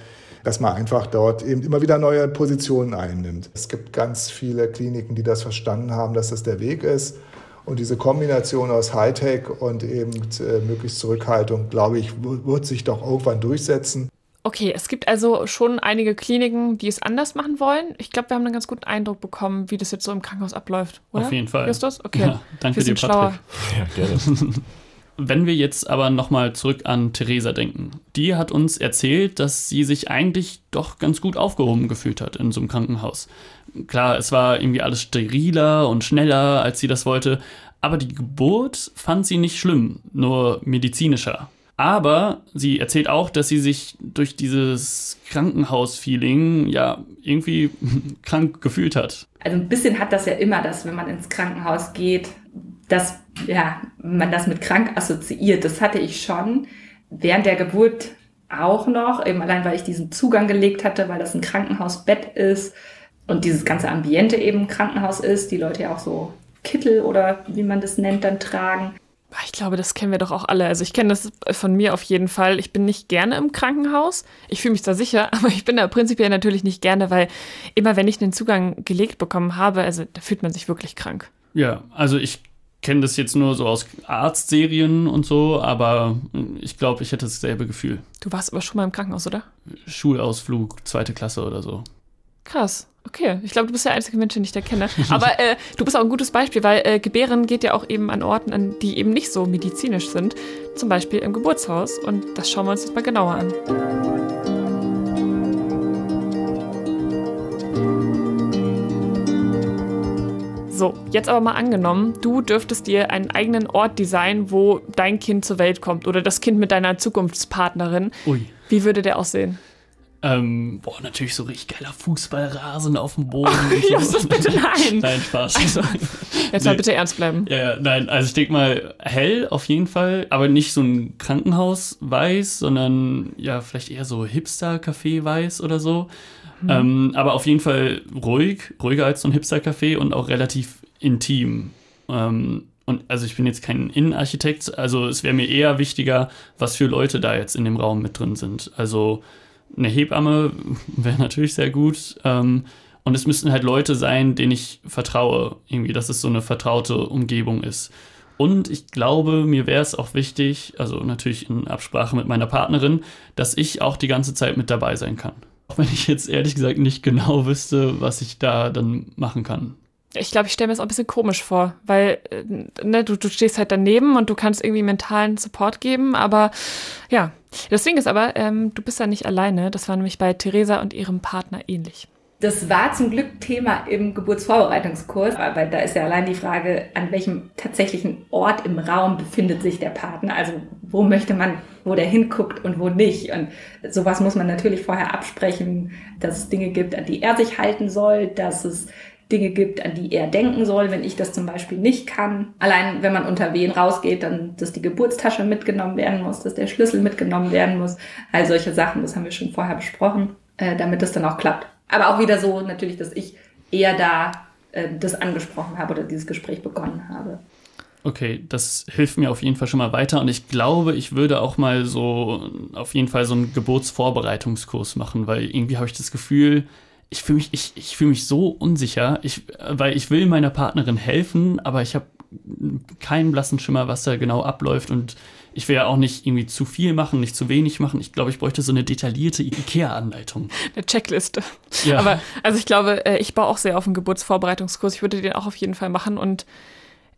dass man einfach dort eben immer wieder neue Positionen einnimmt. Es gibt ganz viele Kliniken, die das verstanden haben, dass das der Weg ist. Und diese Kombination aus Hightech und eben äh, möglichst Zurückhaltung, glaube ich, wird sich doch irgendwann durchsetzen. Okay, es gibt also schon einige Kliniken, die es anders machen wollen. Ich glaube, wir haben einen ganz guten Eindruck bekommen, wie das jetzt so im Krankenhaus abläuft, oder? Auf jeden Fall. Justus? Okay. Ja, danke wir dir, sind Patrick. schlauer. Ja, gerne. Wenn wir jetzt aber nochmal zurück an Theresa denken. Die hat uns erzählt, dass sie sich eigentlich doch ganz gut aufgehoben gefühlt hat in so einem Krankenhaus. Klar, es war irgendwie alles steriler und schneller, als sie das wollte, aber die Geburt fand sie nicht schlimm, nur medizinischer. Aber sie erzählt auch, dass sie sich durch dieses Krankenhaus-Feeling ja irgendwie krank gefühlt hat. Also ein bisschen hat das ja immer, dass wenn man ins Krankenhaus geht, dass ja, man das mit krank assoziiert. Das hatte ich schon während der Geburt auch noch, eben allein weil ich diesen Zugang gelegt hatte, weil das ein Krankenhausbett ist und dieses ganze Ambiente eben ein Krankenhaus ist, die Leute ja auch so Kittel oder wie man das nennt, dann tragen. Ich glaube, das kennen wir doch auch alle. Also ich kenne das von mir auf jeden Fall. Ich bin nicht gerne im Krankenhaus. Ich fühle mich da sicher, aber ich bin da prinzipiell natürlich nicht gerne, weil immer wenn ich den Zugang gelegt bekommen habe, also da fühlt man sich wirklich krank. Ja, also ich kenne das jetzt nur so aus Arztserien und so, aber ich glaube, ich hätte dasselbe Gefühl. Du warst aber schon mal im Krankenhaus, oder? Schulausflug, zweite Klasse oder so. Krass. Okay, ich glaube, du bist der einzige Mensch, den ich da kenne. Aber äh, du bist auch ein gutes Beispiel, weil äh, Gebären geht ja auch eben an Orten, an die eben nicht so medizinisch sind. Zum Beispiel im Geburtshaus. Und das schauen wir uns jetzt mal genauer an. So, jetzt aber mal angenommen, du dürftest dir einen eigenen Ort designen, wo dein Kind zur Welt kommt oder das Kind mit deiner Zukunftspartnerin. Ui. Wie würde der aussehen? Ähm, boah, natürlich so richtig geiler Fußballrasen auf dem Boden. Justus, bitte nein. Nein, Spaß. Also, jetzt mal Nee. bitte ernst bleiben. Ja, ja, nein, also ich denke mal hell auf jeden Fall, aber nicht so ein Krankenhaus weiß, sondern ja, vielleicht eher so Hipster-Café weiß oder so. Ähm, aber auf jeden Fall ruhig, ruhiger als so ein Hipster-Café und auch relativ intim. Ähm, und also ich bin jetzt kein Innenarchitekt, also es wäre mir eher wichtiger, was für Leute da jetzt in dem Raum mit drin sind. Also eine Hebamme wäre natürlich sehr gut. Ähm, und es müssten halt Leute sein, denen ich vertraue, irgendwie, dass es so eine vertraute Umgebung ist. Und ich glaube, mir wäre es auch wichtig, also natürlich in Absprache mit meiner Partnerin, dass ich auch die ganze Zeit mit dabei sein kann. Auch wenn ich jetzt ehrlich gesagt nicht genau wüsste, was ich da dann machen kann. Ich glaube, ich stelle mir das auch ein bisschen komisch vor, weil äh, ne, du, du stehst halt daneben und du kannst irgendwie mentalen Support geben, aber ja. Das Ding ist aber, ähm, du bist ja nicht alleine. Das war nämlich bei Theresa und ihrem Partner ähnlich. Das war zum Glück Thema im Geburtsvorbereitungskurs, aber da ist ja allein die Frage, an welchem tatsächlichen Ort im Raum befindet sich der Partner. Also wo möchte man, wo der hinguckt und wo nicht. Und sowas muss man natürlich vorher absprechen, dass es Dinge gibt, an die er sich halten soll, dass es Dinge gibt, an die er denken soll, wenn ich das zum Beispiel nicht kann. Allein wenn man unter Wehen rausgeht, dann, dass die Geburtstasche mitgenommen werden muss, dass der Schlüssel mitgenommen werden muss. All solche Sachen, das haben wir schon vorher besprochen, äh, damit das dann auch klappt. Aber auch wieder so natürlich, dass ich eher da äh, das angesprochen habe oder dieses Gespräch begonnen habe. Okay, das hilft mir auf jeden Fall schon mal weiter. Und ich glaube, ich würde auch mal so auf jeden Fall so einen Geburtsvorbereitungskurs machen, weil irgendwie habe ich das Gefühl, ich fühle mich, ich, ich fühle mich so unsicher, ich, weil ich will meiner Partnerin helfen, aber ich habe keinen blassen Schimmer, was da genau abläuft. Und ich will ja auch nicht irgendwie zu viel machen, nicht zu wenig machen. Ich glaube, ich bräuchte so eine detaillierte IKEA-Anleitung. Eine Checkliste. Ja. Aber also ich glaube, äh, ich baue auch sehr auf einen Geburtsvorbereitungskurs. Ich würde den auch auf jeden Fall machen und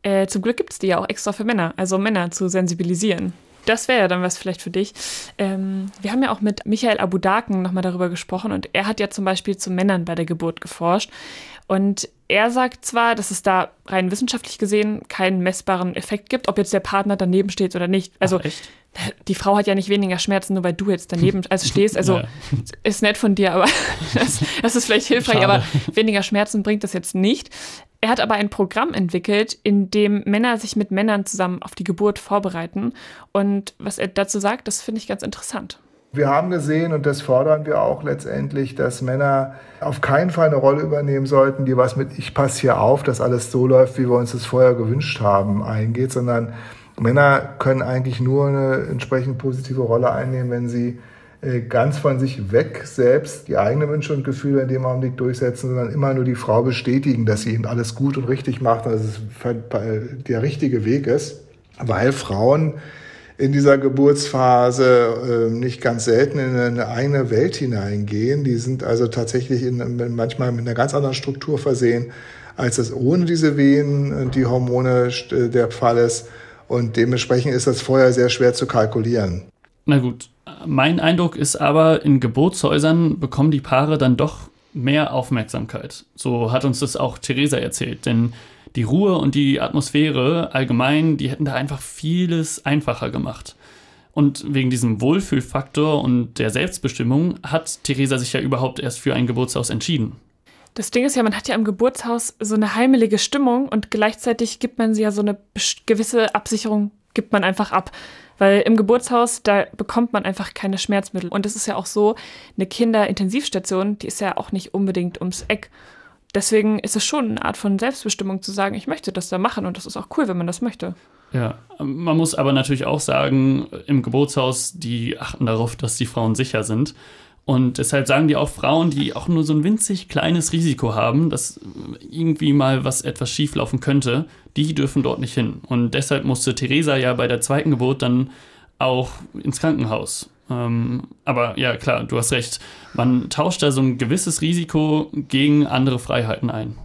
äh, zum Glück gibt es die ja auch extra für Männer, also Männer zu sensibilisieren. Das wäre ja dann was vielleicht für dich. Ähm, wir haben ja auch mit Michael Abudaken nochmal darüber gesprochen und er hat ja zum Beispiel zu Männern bei der Geburt geforscht. Und er sagt zwar, dass es da rein wissenschaftlich gesehen keinen messbaren Effekt gibt, ob jetzt der Partner daneben steht oder nicht. Also Ach, die Frau hat ja nicht weniger Schmerzen, nur weil du jetzt daneben also stehst. Also Ja. ist nett von dir, aber das, das ist vielleicht hilfreich, Schade. aber weniger Schmerzen bringt das jetzt nicht. Er hat aber ein Programm entwickelt, in dem Männer sich mit Männern zusammen auf die Geburt vorbereiten. Und was er dazu sagt, das finde ich ganz interessant. Wir haben gesehen, und das fordern wir auch letztendlich, dass Männer auf keinen Fall eine Rolle übernehmen sollten, die was mit ich passe hier auf, dass alles so läuft, wie wir uns das vorher gewünscht haben, eingeht, sondern Männer können eigentlich nur eine entsprechend positive Rolle einnehmen, wenn sie äh, ganz von sich weg selbst die eigenen Wünsche und Gefühle in dem Augenblick durchsetzen, sondern immer nur die Frau bestätigen, dass sie eben alles gut und richtig macht dass es ver- der richtige Weg ist. Weil Frauen in dieser Geburtsphase äh, nicht ganz selten in eine eigene Welt hineingehen. Die sind also tatsächlich in, manchmal mit einer ganz anderen Struktur versehen, als es ohne diese Wehen die Hormone der Fall ist. Und dementsprechend ist das vorher sehr schwer zu kalkulieren. Na gut, mein Eindruck ist aber, in Geburtshäusern bekommen die Paare dann doch mehr Aufmerksamkeit. So hat uns das auch Theresa erzählt. Denn die Ruhe und die Atmosphäre allgemein, die hätten da einfach vieles einfacher gemacht. Und wegen diesem Wohlfühlfaktor und der Selbstbestimmung hat Theresa sich ja überhaupt erst für ein Geburtshaus entschieden. Das Ding ist ja, man hat ja im Geburtshaus so eine heimelige Stimmung und gleichzeitig gibt man sie ja so eine gewisse Absicherung, gibt man einfach ab. Weil im Geburtshaus, da bekommt man einfach keine Schmerzmittel. Und es ist ja auch so, eine Kinderintensivstation, die ist ja auch nicht unbedingt ums Eck. Deswegen ist es schon eine Art von Selbstbestimmung zu sagen, ich möchte das da machen und das ist auch cool, wenn man das möchte. Ja, man muss aber natürlich auch sagen, im Geburtshaus, die achten darauf, dass die Frauen sicher sind. Und deshalb sagen die auch Frauen, die auch nur so ein winzig kleines Risiko haben, dass irgendwie mal was etwas schieflaufen könnte, die dürfen dort nicht hin. Und deshalb musste Theresa ja bei der zweiten Geburt dann auch ins Krankenhaus. Ähm, aber ja, klar, du hast recht. Man tauscht da so ein gewisses Risiko gegen andere Freiheiten ein.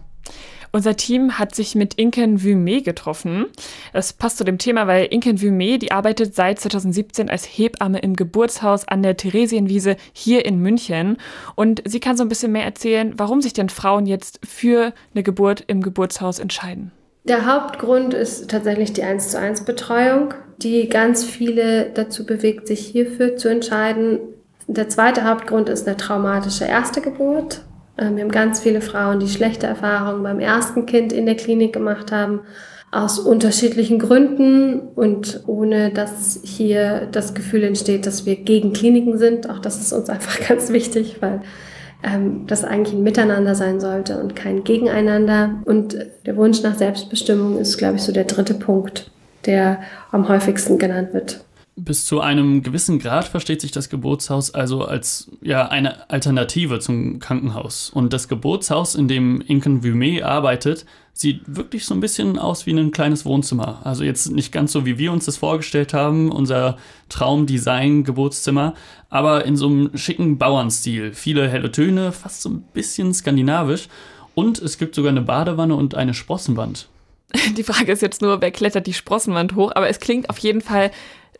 Unser Team hat sich mit Inken Vume getroffen. Das passt zu dem Thema, weil Inken Vume, die arbeitet seit 2017 als Hebamme im Geburtshaus an der Theresienwiese hier in München. Und sie kann so ein bisschen mehr erzählen, warum sich denn Frauen jetzt für eine Geburt im Geburtshaus entscheiden. Der Hauptgrund ist tatsächlich die 1 zu 1 Betreuung, die ganz viele dazu bewegt, sich hierfür zu entscheiden. Der zweite Hauptgrund ist eine traumatische erste Geburt. Ähm, wir haben ganz viele Frauen, die schlechte Erfahrungen beim ersten Kind in der Klinik gemacht haben, aus unterschiedlichen Gründen und ohne dass hier das Gefühl entsteht, dass wir gegen Kliniken sind. Auch das ist uns einfach ganz wichtig, weil ähm, das eigentlich ein Miteinander sein sollte und kein Gegeneinander. Und der Wunsch nach Selbstbestimmung ist, glaube ich, so der dritte Punkt, der am häufigsten genannt wird. Bis zu einem gewissen Grad versteht sich das Geburtshaus also als ja, eine Alternative zum Krankenhaus. Und das Geburtshaus, in dem Inken Vume arbeitet, sieht wirklich so ein bisschen aus wie ein kleines Wohnzimmer. Also jetzt nicht ganz so, wie wir uns das vorgestellt haben, unser Traumdesign-Geburtszimmer, aber in so einem schicken Bauernstil. Viele helle Töne, fast so ein bisschen skandinavisch. Und es gibt sogar eine Badewanne und eine Sprossenwand. Die Frage ist jetzt nur, wer klettert die Sprossenwand hoch? Aber es klingt auf jeden Fall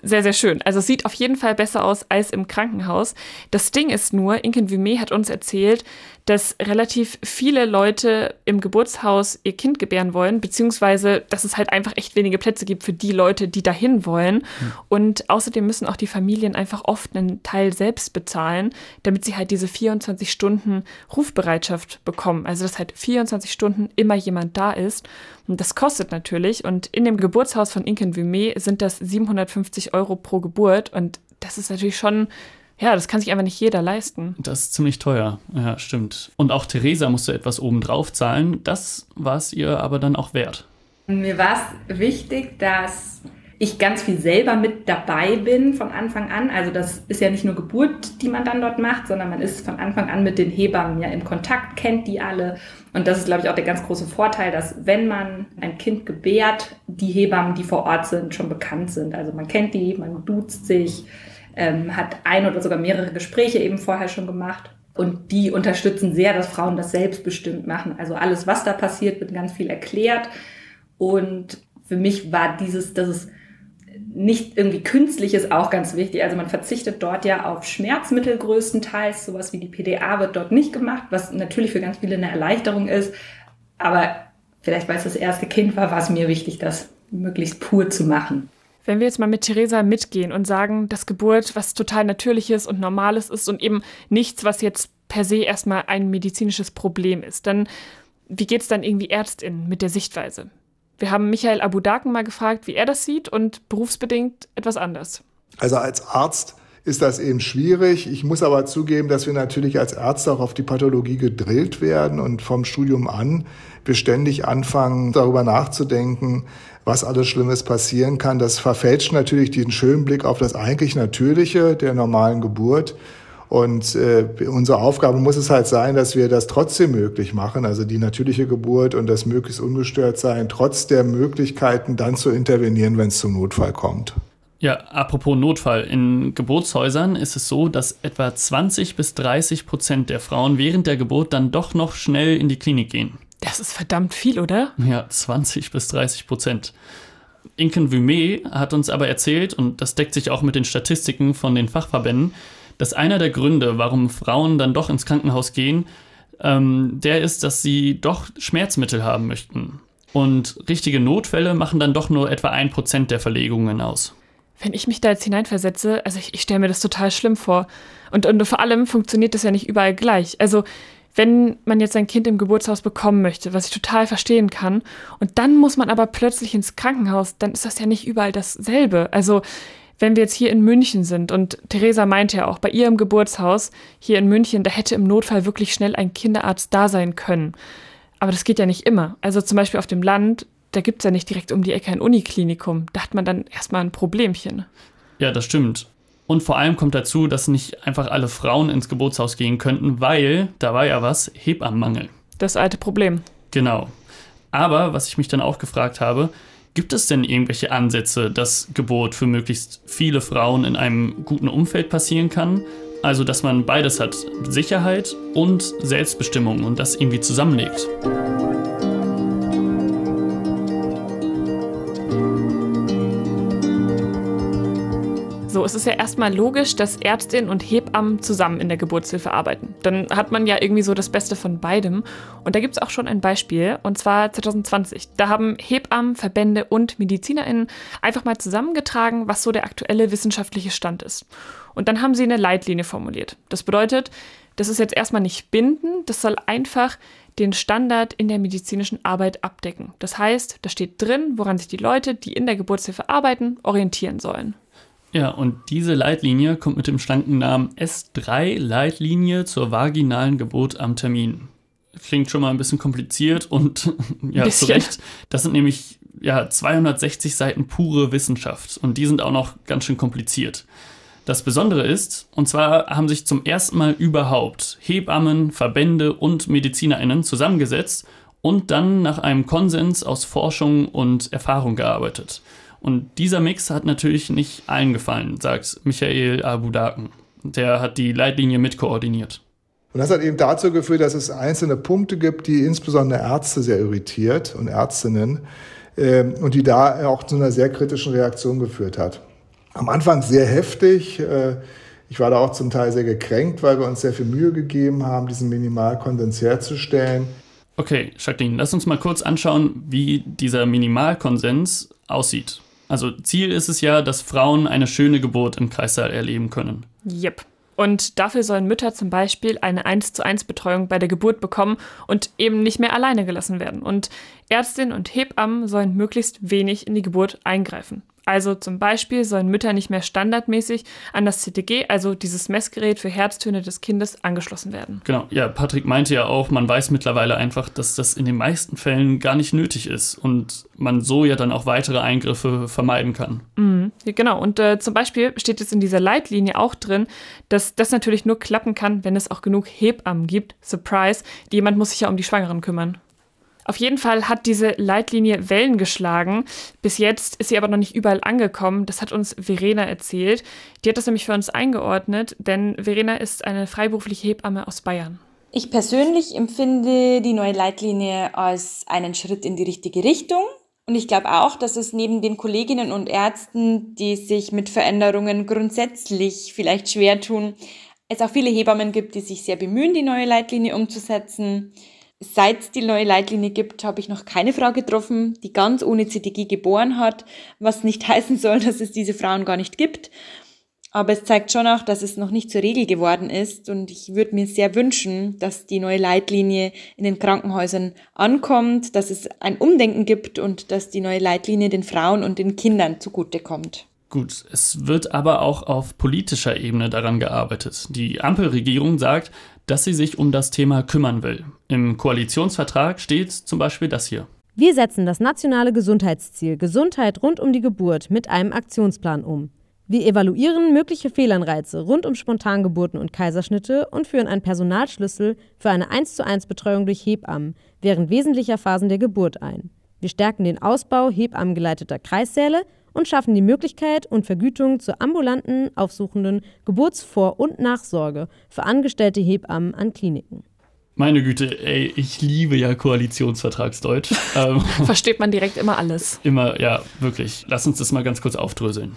sehr, sehr schön. Also es sieht auf jeden Fall besser aus als im Krankenhaus. Das Ding ist nur, Inken Vume hat uns erzählt, dass relativ viele Leute im Geburtshaus ihr Kind gebären wollen, beziehungsweise dass es halt einfach echt wenige Plätze gibt für die Leute, die dahin wollen. Mhm. Und außerdem müssen auch die Familien einfach oft einen Teil selbst bezahlen, damit sie halt diese 24 Stunden Rufbereitschaft bekommen. Also dass halt 24 Stunden immer jemand da ist. Und das kostet natürlich. Und in dem Geburtshaus von Inken Vume sind das 750 Euro pro Geburt. Und das ist natürlich schon ja, das kann sich einfach nicht jeder leisten. Das ist ziemlich teuer, ja, stimmt. Und auch Theresa musste etwas obendrauf zahlen. Das war es ihr aber dann auch wert. Mir war es wichtig, dass ich ganz viel selber mit dabei bin von Anfang an. Also das ist ja nicht nur Geburt, die man dann dort macht, sondern man ist von Anfang an mit den Hebammen ja im Kontakt, kennt die alle. Und das ist, glaube ich, auch der ganz große Vorteil, dass wenn man ein Kind gebärt, die Hebammen, die vor Ort sind, schon bekannt sind. Also man kennt die, man duzt sich ähm, hat ein oder sogar mehrere Gespräche eben vorher schon gemacht. Und die unterstützen sehr, dass Frauen das selbstbestimmt machen. Also alles, was da passiert, wird ganz viel erklärt. Und für mich war dieses, dass es nicht irgendwie künstlich ist, auch ganz wichtig. Also man verzichtet dort ja auf Schmerzmittel größtenteils. Sowas wie die PDA wird dort nicht gemacht, was natürlich für ganz viele eine Erleichterung ist. Aber vielleicht, weil es das erste Kind war, war es mir wichtig, das möglichst pur zu machen. Wenn wir jetzt mal mit Theresa mitgehen und sagen, dass Geburt was total Natürliches und Normales ist und eben nichts, was jetzt per se erstmal ein medizinisches Problem ist, dann wie geht es dann irgendwie Ärztinnen mit der Sichtweise? Wir haben Michael Abudaken mal gefragt, wie er das sieht und berufsbedingt etwas anders. Also als Arzt ist das eben schwierig. Ich muss aber zugeben, dass wir natürlich als Ärzte auch auf die Pathologie gedrillt werden und vom Studium an wir ständig anfangen, darüber nachzudenken, was alles Schlimmes passieren kann. Das verfälscht natürlich den schönen Blick auf das eigentlich Natürliche der normalen Geburt. Und äh, unsere Aufgabe muss es halt sein, dass wir das trotzdem möglich machen, also die natürliche Geburt und das möglichst ungestört sein, trotz der Möglichkeiten dann zu intervenieren, wenn es zum Notfall kommt. Ja, apropos Notfall. In Geburtshäusern ist es so, dass etwa 20 bis 30 Prozent der Frauen während der Geburt dann doch noch schnell in die Klinik gehen. Das ist verdammt viel, oder? Ja, 20 bis 30 Prozent. Inken Vume hat uns aber erzählt, und das deckt sich auch mit den Statistiken von den Fachverbänden, dass einer der Gründe, warum Frauen dann doch ins Krankenhaus gehen, ähm, der ist, dass sie doch Schmerzmittel haben möchten. Und richtige Notfälle machen dann doch nur etwa ein Prozent der Verlegungen aus wenn ich mich da jetzt hineinversetze, also ich, ich stelle mir das total schlimm vor. Und, und vor allem funktioniert das ja nicht überall gleich. Also wenn man jetzt ein Kind im Geburtshaus bekommen möchte, was ich total verstehen kann, und dann muss man aber plötzlich ins Krankenhaus, dann ist das ja nicht überall dasselbe. Also wenn wir jetzt hier in München sind und Theresa meinte ja auch, bei ihrem Geburtshaus hier in München, da hätte im Notfall wirklich schnell ein Kinderarzt da sein können. Aber das geht ja nicht immer. Also zum Beispiel auf dem Land, da gibt es ja nicht direkt um die Ecke ein Uniklinikum. Da hat man dann erstmal ein Problemchen. Ja, das stimmt. Und vor allem kommt dazu, dass nicht einfach alle Frauen ins Geburtshaus gehen könnten, weil, da war ja was, Hebammenmangel. Das alte Problem. Genau. Aber, was ich mich dann auch gefragt habe, gibt es denn irgendwelche Ansätze, dass Geburt für möglichst viele Frauen in einem guten Umfeld passieren kann? Also, dass man beides hat, Sicherheit und Selbstbestimmung und das irgendwie zusammenlegt. Es ist ja erstmal logisch, dass Ärztinnen und Hebammen zusammen in der Geburtshilfe arbeiten. Dann hat man ja irgendwie so das Beste von beidem. Und da gibt es auch schon ein Beispiel, und zwar 2020. Da haben Hebammen, Verbände und MedizinerInnen einfach mal zusammengetragen, was so der aktuelle wissenschaftliche Stand ist. Und dann haben sie eine Leitlinie formuliert. Das bedeutet, das ist jetzt erstmal nicht bindend, das soll einfach den Standard in der medizinischen Arbeit abdecken. Das heißt, da steht drin, woran sich die Leute, die in der Geburtshilfe arbeiten, orientieren sollen. Ja, und diese Leitlinie kommt mit dem schlanken Namen S3 Leitlinie zur vaginalen Geburt am Termin. Klingt schon mal ein bisschen kompliziert und ja, bisschen. zu Recht. Das sind nämlich ja 260 Seiten pure Wissenschaft und die sind auch noch ganz schön kompliziert. Das Besondere ist, und zwar haben sich zum ersten Mal überhaupt Hebammen, Verbände und MedizinerInnen zusammengesetzt und dann nach einem Konsens aus Forschung und Erfahrung gearbeitet. Und dieser Mix hat natürlich nicht allen gefallen, sagt Michael Abudaken. Der hat die Leitlinie mitkoordiniert. Und das hat eben dazu geführt, dass es einzelne Punkte gibt, die insbesondere Ärzte sehr irritiert und Ärztinnen ähm, und die da auch zu einer sehr kritischen Reaktion geführt hat. Am Anfang sehr heftig. Äh, ich war da auch zum Teil sehr gekränkt, weil wir uns sehr viel Mühe gegeben haben, diesen Minimalkonsens herzustellen. Okay, Jacqueline, lass uns mal kurz anschauen, wie dieser Minimalkonsens aussieht. Also Ziel ist es ja, dass Frauen eine schöne Geburt im Kreissaal erleben können. Yep. Und dafür sollen Mütter zum Beispiel eine 1 zu 1 Betreuung bei der Geburt bekommen und eben nicht mehr alleine gelassen werden. Und Ärztinnen und Hebammen sollen möglichst wenig in die Geburt eingreifen. Also zum Beispiel sollen Mütter nicht mehr standardmäßig an das CTG, also dieses Messgerät für Herztöne des Kindes, angeschlossen werden. Genau, ja, Patrick meinte ja auch, man weiß mittlerweile einfach, dass das in den meisten Fällen gar nicht nötig ist und man so ja dann auch weitere Eingriffe vermeiden kann. Mhm, genau, und äh, zum Beispiel steht jetzt in dieser Leitlinie auch drin, dass das natürlich nur klappen kann, wenn es auch genug Hebammen gibt. Surprise, jemand muss sich ja um die Schwangeren kümmern. Auf jeden Fall hat diese Leitlinie Wellen geschlagen. Bis jetzt ist sie aber noch nicht überall angekommen. Das hat uns Verena erzählt. Die hat das nämlich für uns eingeordnet, denn Verena ist eine freiberufliche Hebamme aus Bayern. Ich persönlich empfinde die neue Leitlinie als einen Schritt in die richtige Richtung. Und ich glaube auch, dass es neben den Kolleginnen und Ärzten, die sich mit Veränderungen grundsätzlich vielleicht schwer tun, es auch viele Hebammen gibt, die sich sehr bemühen, die neue Leitlinie umzusetzen. Seit es die neue Leitlinie gibt, habe ich noch keine Frau getroffen, die ganz ohne CTG geboren hat, was nicht heißen soll, dass es diese Frauen gar nicht gibt. Aber es zeigt schon auch, dass es noch nicht zur Regel geworden ist und ich würde mir sehr wünschen, dass die neue Leitlinie in den Krankenhäusern ankommt, dass es ein Umdenken gibt und dass die neue Leitlinie den Frauen und den Kindern zugutekommt. Gut, es wird aber auch auf politischer Ebene daran gearbeitet. Die Ampelregierung sagt, dass sie sich um das Thema kümmern will. Im Koalitionsvertrag steht zum Beispiel das hier. Wir setzen das nationale Gesundheitsziel Gesundheit rund um die Geburt mit einem Aktionsplan um. Wir evaluieren mögliche Fehlanreize rund um Spontangeburten und Kaiserschnitte und führen einen Personalschlüssel für eine 1 zu 1 Betreuung durch Hebammen während wesentlicher Phasen der Geburt ein. Wir stärken den Ausbau hebammengeleiteter Kreissäle und schaffen die Möglichkeit und Vergütung zur ambulanten, aufsuchenden Geburtsvor- und Nachsorge für angestellte Hebammen an Kliniken. Meine Güte, ey, ich liebe ja Koalitionsvertragsdeutsch. ähm, Versteht man direkt immer alles. immer, ja, wirklich. Lass uns das mal ganz kurz aufdröseln.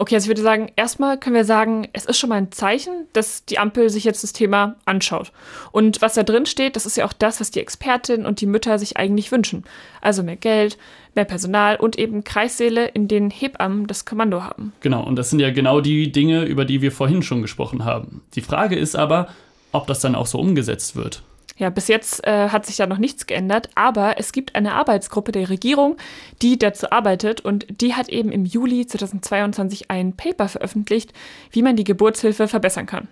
Okay, also ich würde sagen, erstmal können wir sagen, es ist schon mal ein Zeichen, dass die Ampel sich jetzt das Thema anschaut. Und was da drin steht, das ist ja auch das, was die Expertin und die Mütter sich eigentlich wünschen. Also mehr Geld, mehr Personal und eben Kreissäle, in denen Hebammen das Kommando haben. Genau, und das sind ja genau die Dinge, über die wir vorhin schon gesprochen haben. Die Frage ist aber, ob das dann auch so umgesetzt wird. Ja, bis jetzt äh, hat sich da noch nichts geändert, aber es gibt eine Arbeitsgruppe der Regierung, die dazu arbeitet und die hat eben im Juli 2022 ein Paper veröffentlicht, wie man die Geburtshilfe verbessern kann.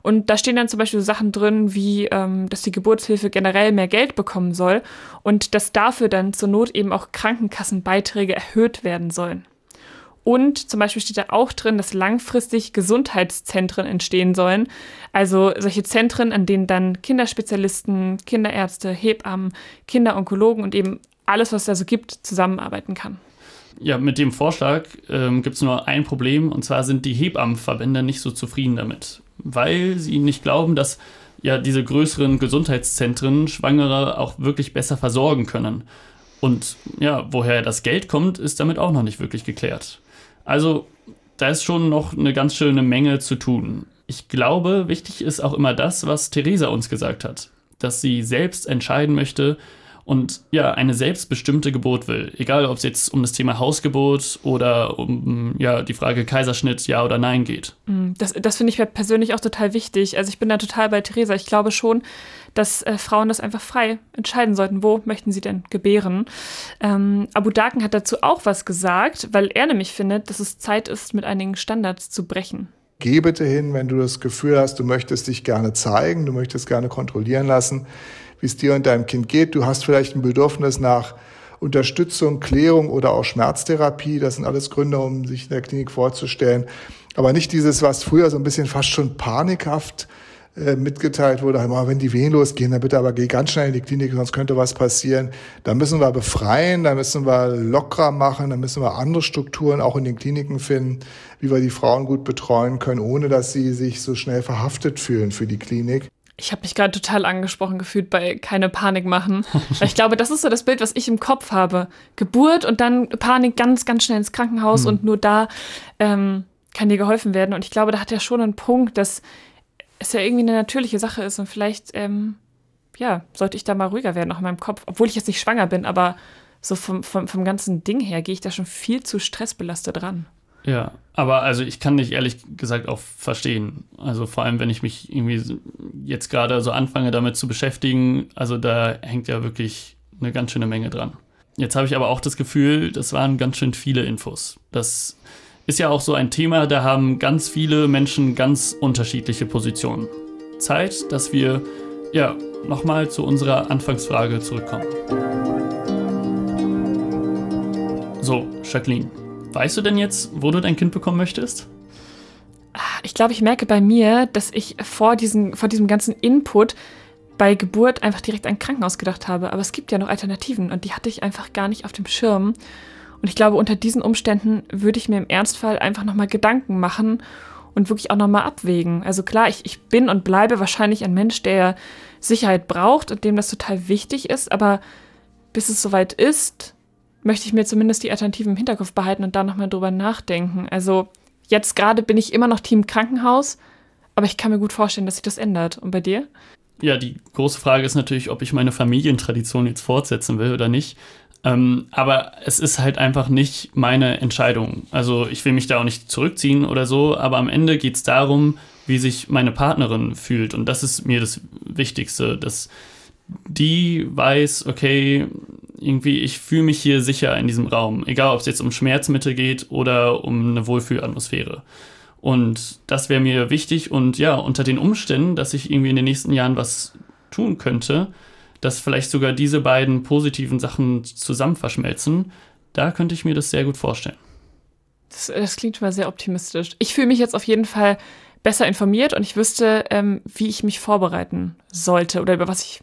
Und da stehen dann zum Beispiel Sachen drin, wie ähm, dass die Geburtshilfe generell mehr Geld bekommen soll und dass dafür dann zur Not eben auch Krankenkassenbeiträge erhöht werden sollen. Und zum Beispiel steht da auch drin, dass langfristig Gesundheitszentren entstehen sollen. Also solche Zentren, an denen dann Kinderspezialisten, Kinderärzte, Hebammen, Kinderonkologen und eben alles, was es da so gibt, zusammenarbeiten kann. Ja, mit dem Vorschlag ähm, gibt es nur ein Problem, und zwar sind die Hebammenverbände nicht so zufrieden damit, weil sie nicht glauben, dass ja diese größeren Gesundheitszentren Schwangere auch wirklich besser versorgen können. Und ja, woher das Geld kommt, ist damit auch noch nicht wirklich geklärt. Also da ist schon noch eine ganz schöne Menge zu tun. Ich glaube, wichtig ist auch immer das, was Theresa uns gesagt hat, dass sie selbst entscheiden möchte und ja, eine selbstbestimmte Geburt will. Egal, ob es jetzt um das Thema Hausgeburt oder um ja, die Frage Kaiserschnitt, ja oder nein geht. Mm, Das, das finde ich persönlich auch total wichtig. Also ich bin da total bei Theresa. Ich glaube schon, dass äh, Frauen das einfach frei entscheiden sollten, wo möchten sie denn gebären. Ähm, Abu Daken hat dazu auch was gesagt, weil er nämlich findet, dass es Zeit ist, mit einigen Standards zu brechen. Geh bitte hin, wenn du das Gefühl hast, du möchtest dich gerne zeigen, du möchtest gerne kontrollieren lassen, wie es dir und deinem Kind geht. Du hast vielleicht ein Bedürfnis nach Unterstützung, Klärung oder auch Schmerztherapie. Das sind alles Gründe, um sich in der Klinik vorzustellen. Aber nicht dieses, was früher so ein bisschen fast schon panikhaft äh, mitgeteilt wurde, wenn die Wehen losgehen, dann bitte aber geh ganz schnell in die Klinik, sonst könnte was passieren. Da müssen wir befreien, da müssen wir lockerer machen, da müssen wir andere Strukturen auch in den Kliniken finden, wie wir die Frauen gut betreuen können, ohne dass sie sich so schnell verhaftet fühlen für die Klinik. Ich habe mich gerade total angesprochen gefühlt bei keine Panik machen. Weil ich glaube, das ist so das Bild, was ich im Kopf habe. Geburt und dann Panik ganz, ganz schnell ins Krankenhaus und nur da ähm, kann dir geholfen werden. Und ich glaube, da hat er schon einen Punkt, dass es ja irgendwie eine natürliche Sache ist und vielleicht, ähm, ja, sollte ich da mal ruhiger werden, auch in meinem Kopf, obwohl ich jetzt nicht schwanger bin, aber so vom, vom, vom ganzen Ding her gehe ich da schon viel zu stressbelastet ran. Ja, aber also ich kann dich ehrlich gesagt auch verstehen. Also vor allem, wenn ich mich irgendwie jetzt gerade so anfange damit zu beschäftigen, also da hängt ja wirklich eine ganz schöne Menge dran. Jetzt habe ich aber auch das Gefühl, das waren ganz schön viele Infos. Das ist ja auch so ein Thema, da haben ganz viele Menschen ganz unterschiedliche Positionen. Zeit, dass wir ja nochmal zu unserer Anfangsfrage zurückkommen. So, Jacqueline, weißt du denn jetzt, wo du dein Kind bekommen möchtest? Ich glaube, ich merke bei mir, dass ich vor, diesen, vor diesem ganzen Input bei Geburt einfach direkt an Krankenhaus gedacht habe. Aber es gibt ja noch Alternativen und die hatte ich einfach gar nicht auf dem Schirm. Und ich glaube, unter diesen Umständen würde ich mir im Ernstfall einfach nochmal Gedanken machen und wirklich auch nochmal abwägen. Also klar, ich, ich bin und bleibe wahrscheinlich ein Mensch, der Sicherheit braucht und dem das total wichtig ist, aber bis es soweit ist, möchte ich mir zumindest die Alternativen im Hinterkopf behalten und da nochmal drüber nachdenken. Also jetzt gerade bin ich immer noch Team Krankenhaus, aber ich kann mir gut vorstellen, dass sich das ändert. Und bei dir? Ja, die große Frage ist natürlich, ob ich meine Familientradition jetzt fortsetzen will oder nicht. Ähm, aber es ist halt einfach nicht meine Entscheidung. Also ich will mich da auch nicht zurückziehen oder so, aber am Ende geht es darum, wie sich meine Partnerin fühlt. Und das ist mir das Wichtigste, dass die weiß, okay, irgendwie, ich fühle mich hier sicher in diesem Raum. Egal, ob es jetzt um Schmerzmittel geht oder um eine Wohlfühlatmosphäre. Und das wäre mir wichtig. Und ja, unter den Umständen, dass ich irgendwie in den nächsten Jahren was tun könnte, dass vielleicht sogar diese beiden positiven Sachen zusammen verschmelzen, da könnte ich mir das sehr gut vorstellen. Das, das klingt schon mal sehr optimistisch. Ich fühle mich jetzt auf jeden Fall besser informiert und ich wüsste, ähm, wie ich mich vorbereiten sollte oder über was ich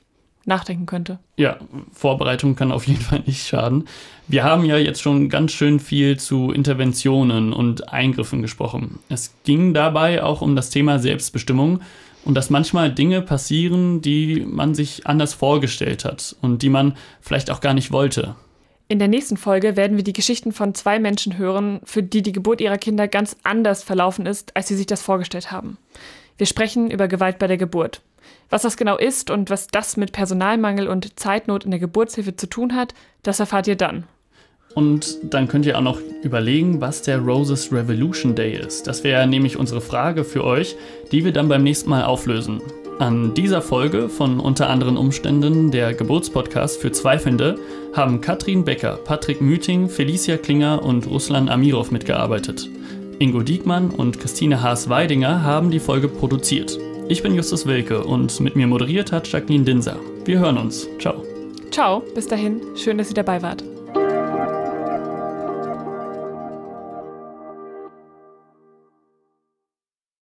nachdenken könnte. Ja, Vorbereitung kann auf jeden Fall nicht schaden. Wir haben ja jetzt schon ganz schön viel zu Interventionen und Eingriffen gesprochen. Es ging dabei auch um das Thema Selbstbestimmung und dass manchmal Dinge passieren, die man sich anders vorgestellt hat und die man vielleicht auch gar nicht wollte. In der nächsten Folge werden wir die Geschichten von zwei Menschen hören, für die die Geburt ihrer Kinder ganz anders verlaufen ist, als sie sich das vorgestellt haben. Wir sprechen über Gewalt bei der Geburt. Was das genau ist und was das mit Personalmangel und Zeitnot in der Geburtshilfe zu tun hat, das erfahrt ihr dann. Und dann könnt ihr auch noch überlegen, was der Roses Revolution Day ist. Das wäre nämlich unsere Frage für euch, die wir dann beim nächsten Mal auflösen. An dieser Folge von unter anderen Umständen der Geburtspodcast für Zweifelnde haben Katrin Becker, Patrick Müting, Felicia Klinger und Ruslan Amirov mitgearbeitet. Ingo Diekmann und Christine Haas-Weidinger haben die Folge produziert. Ich bin Justus Wilke und mit mir moderiert hat Jacqueline Dinser. Wir hören uns. Ciao. Ciao, bis dahin. Schön, dass ihr dabei wart.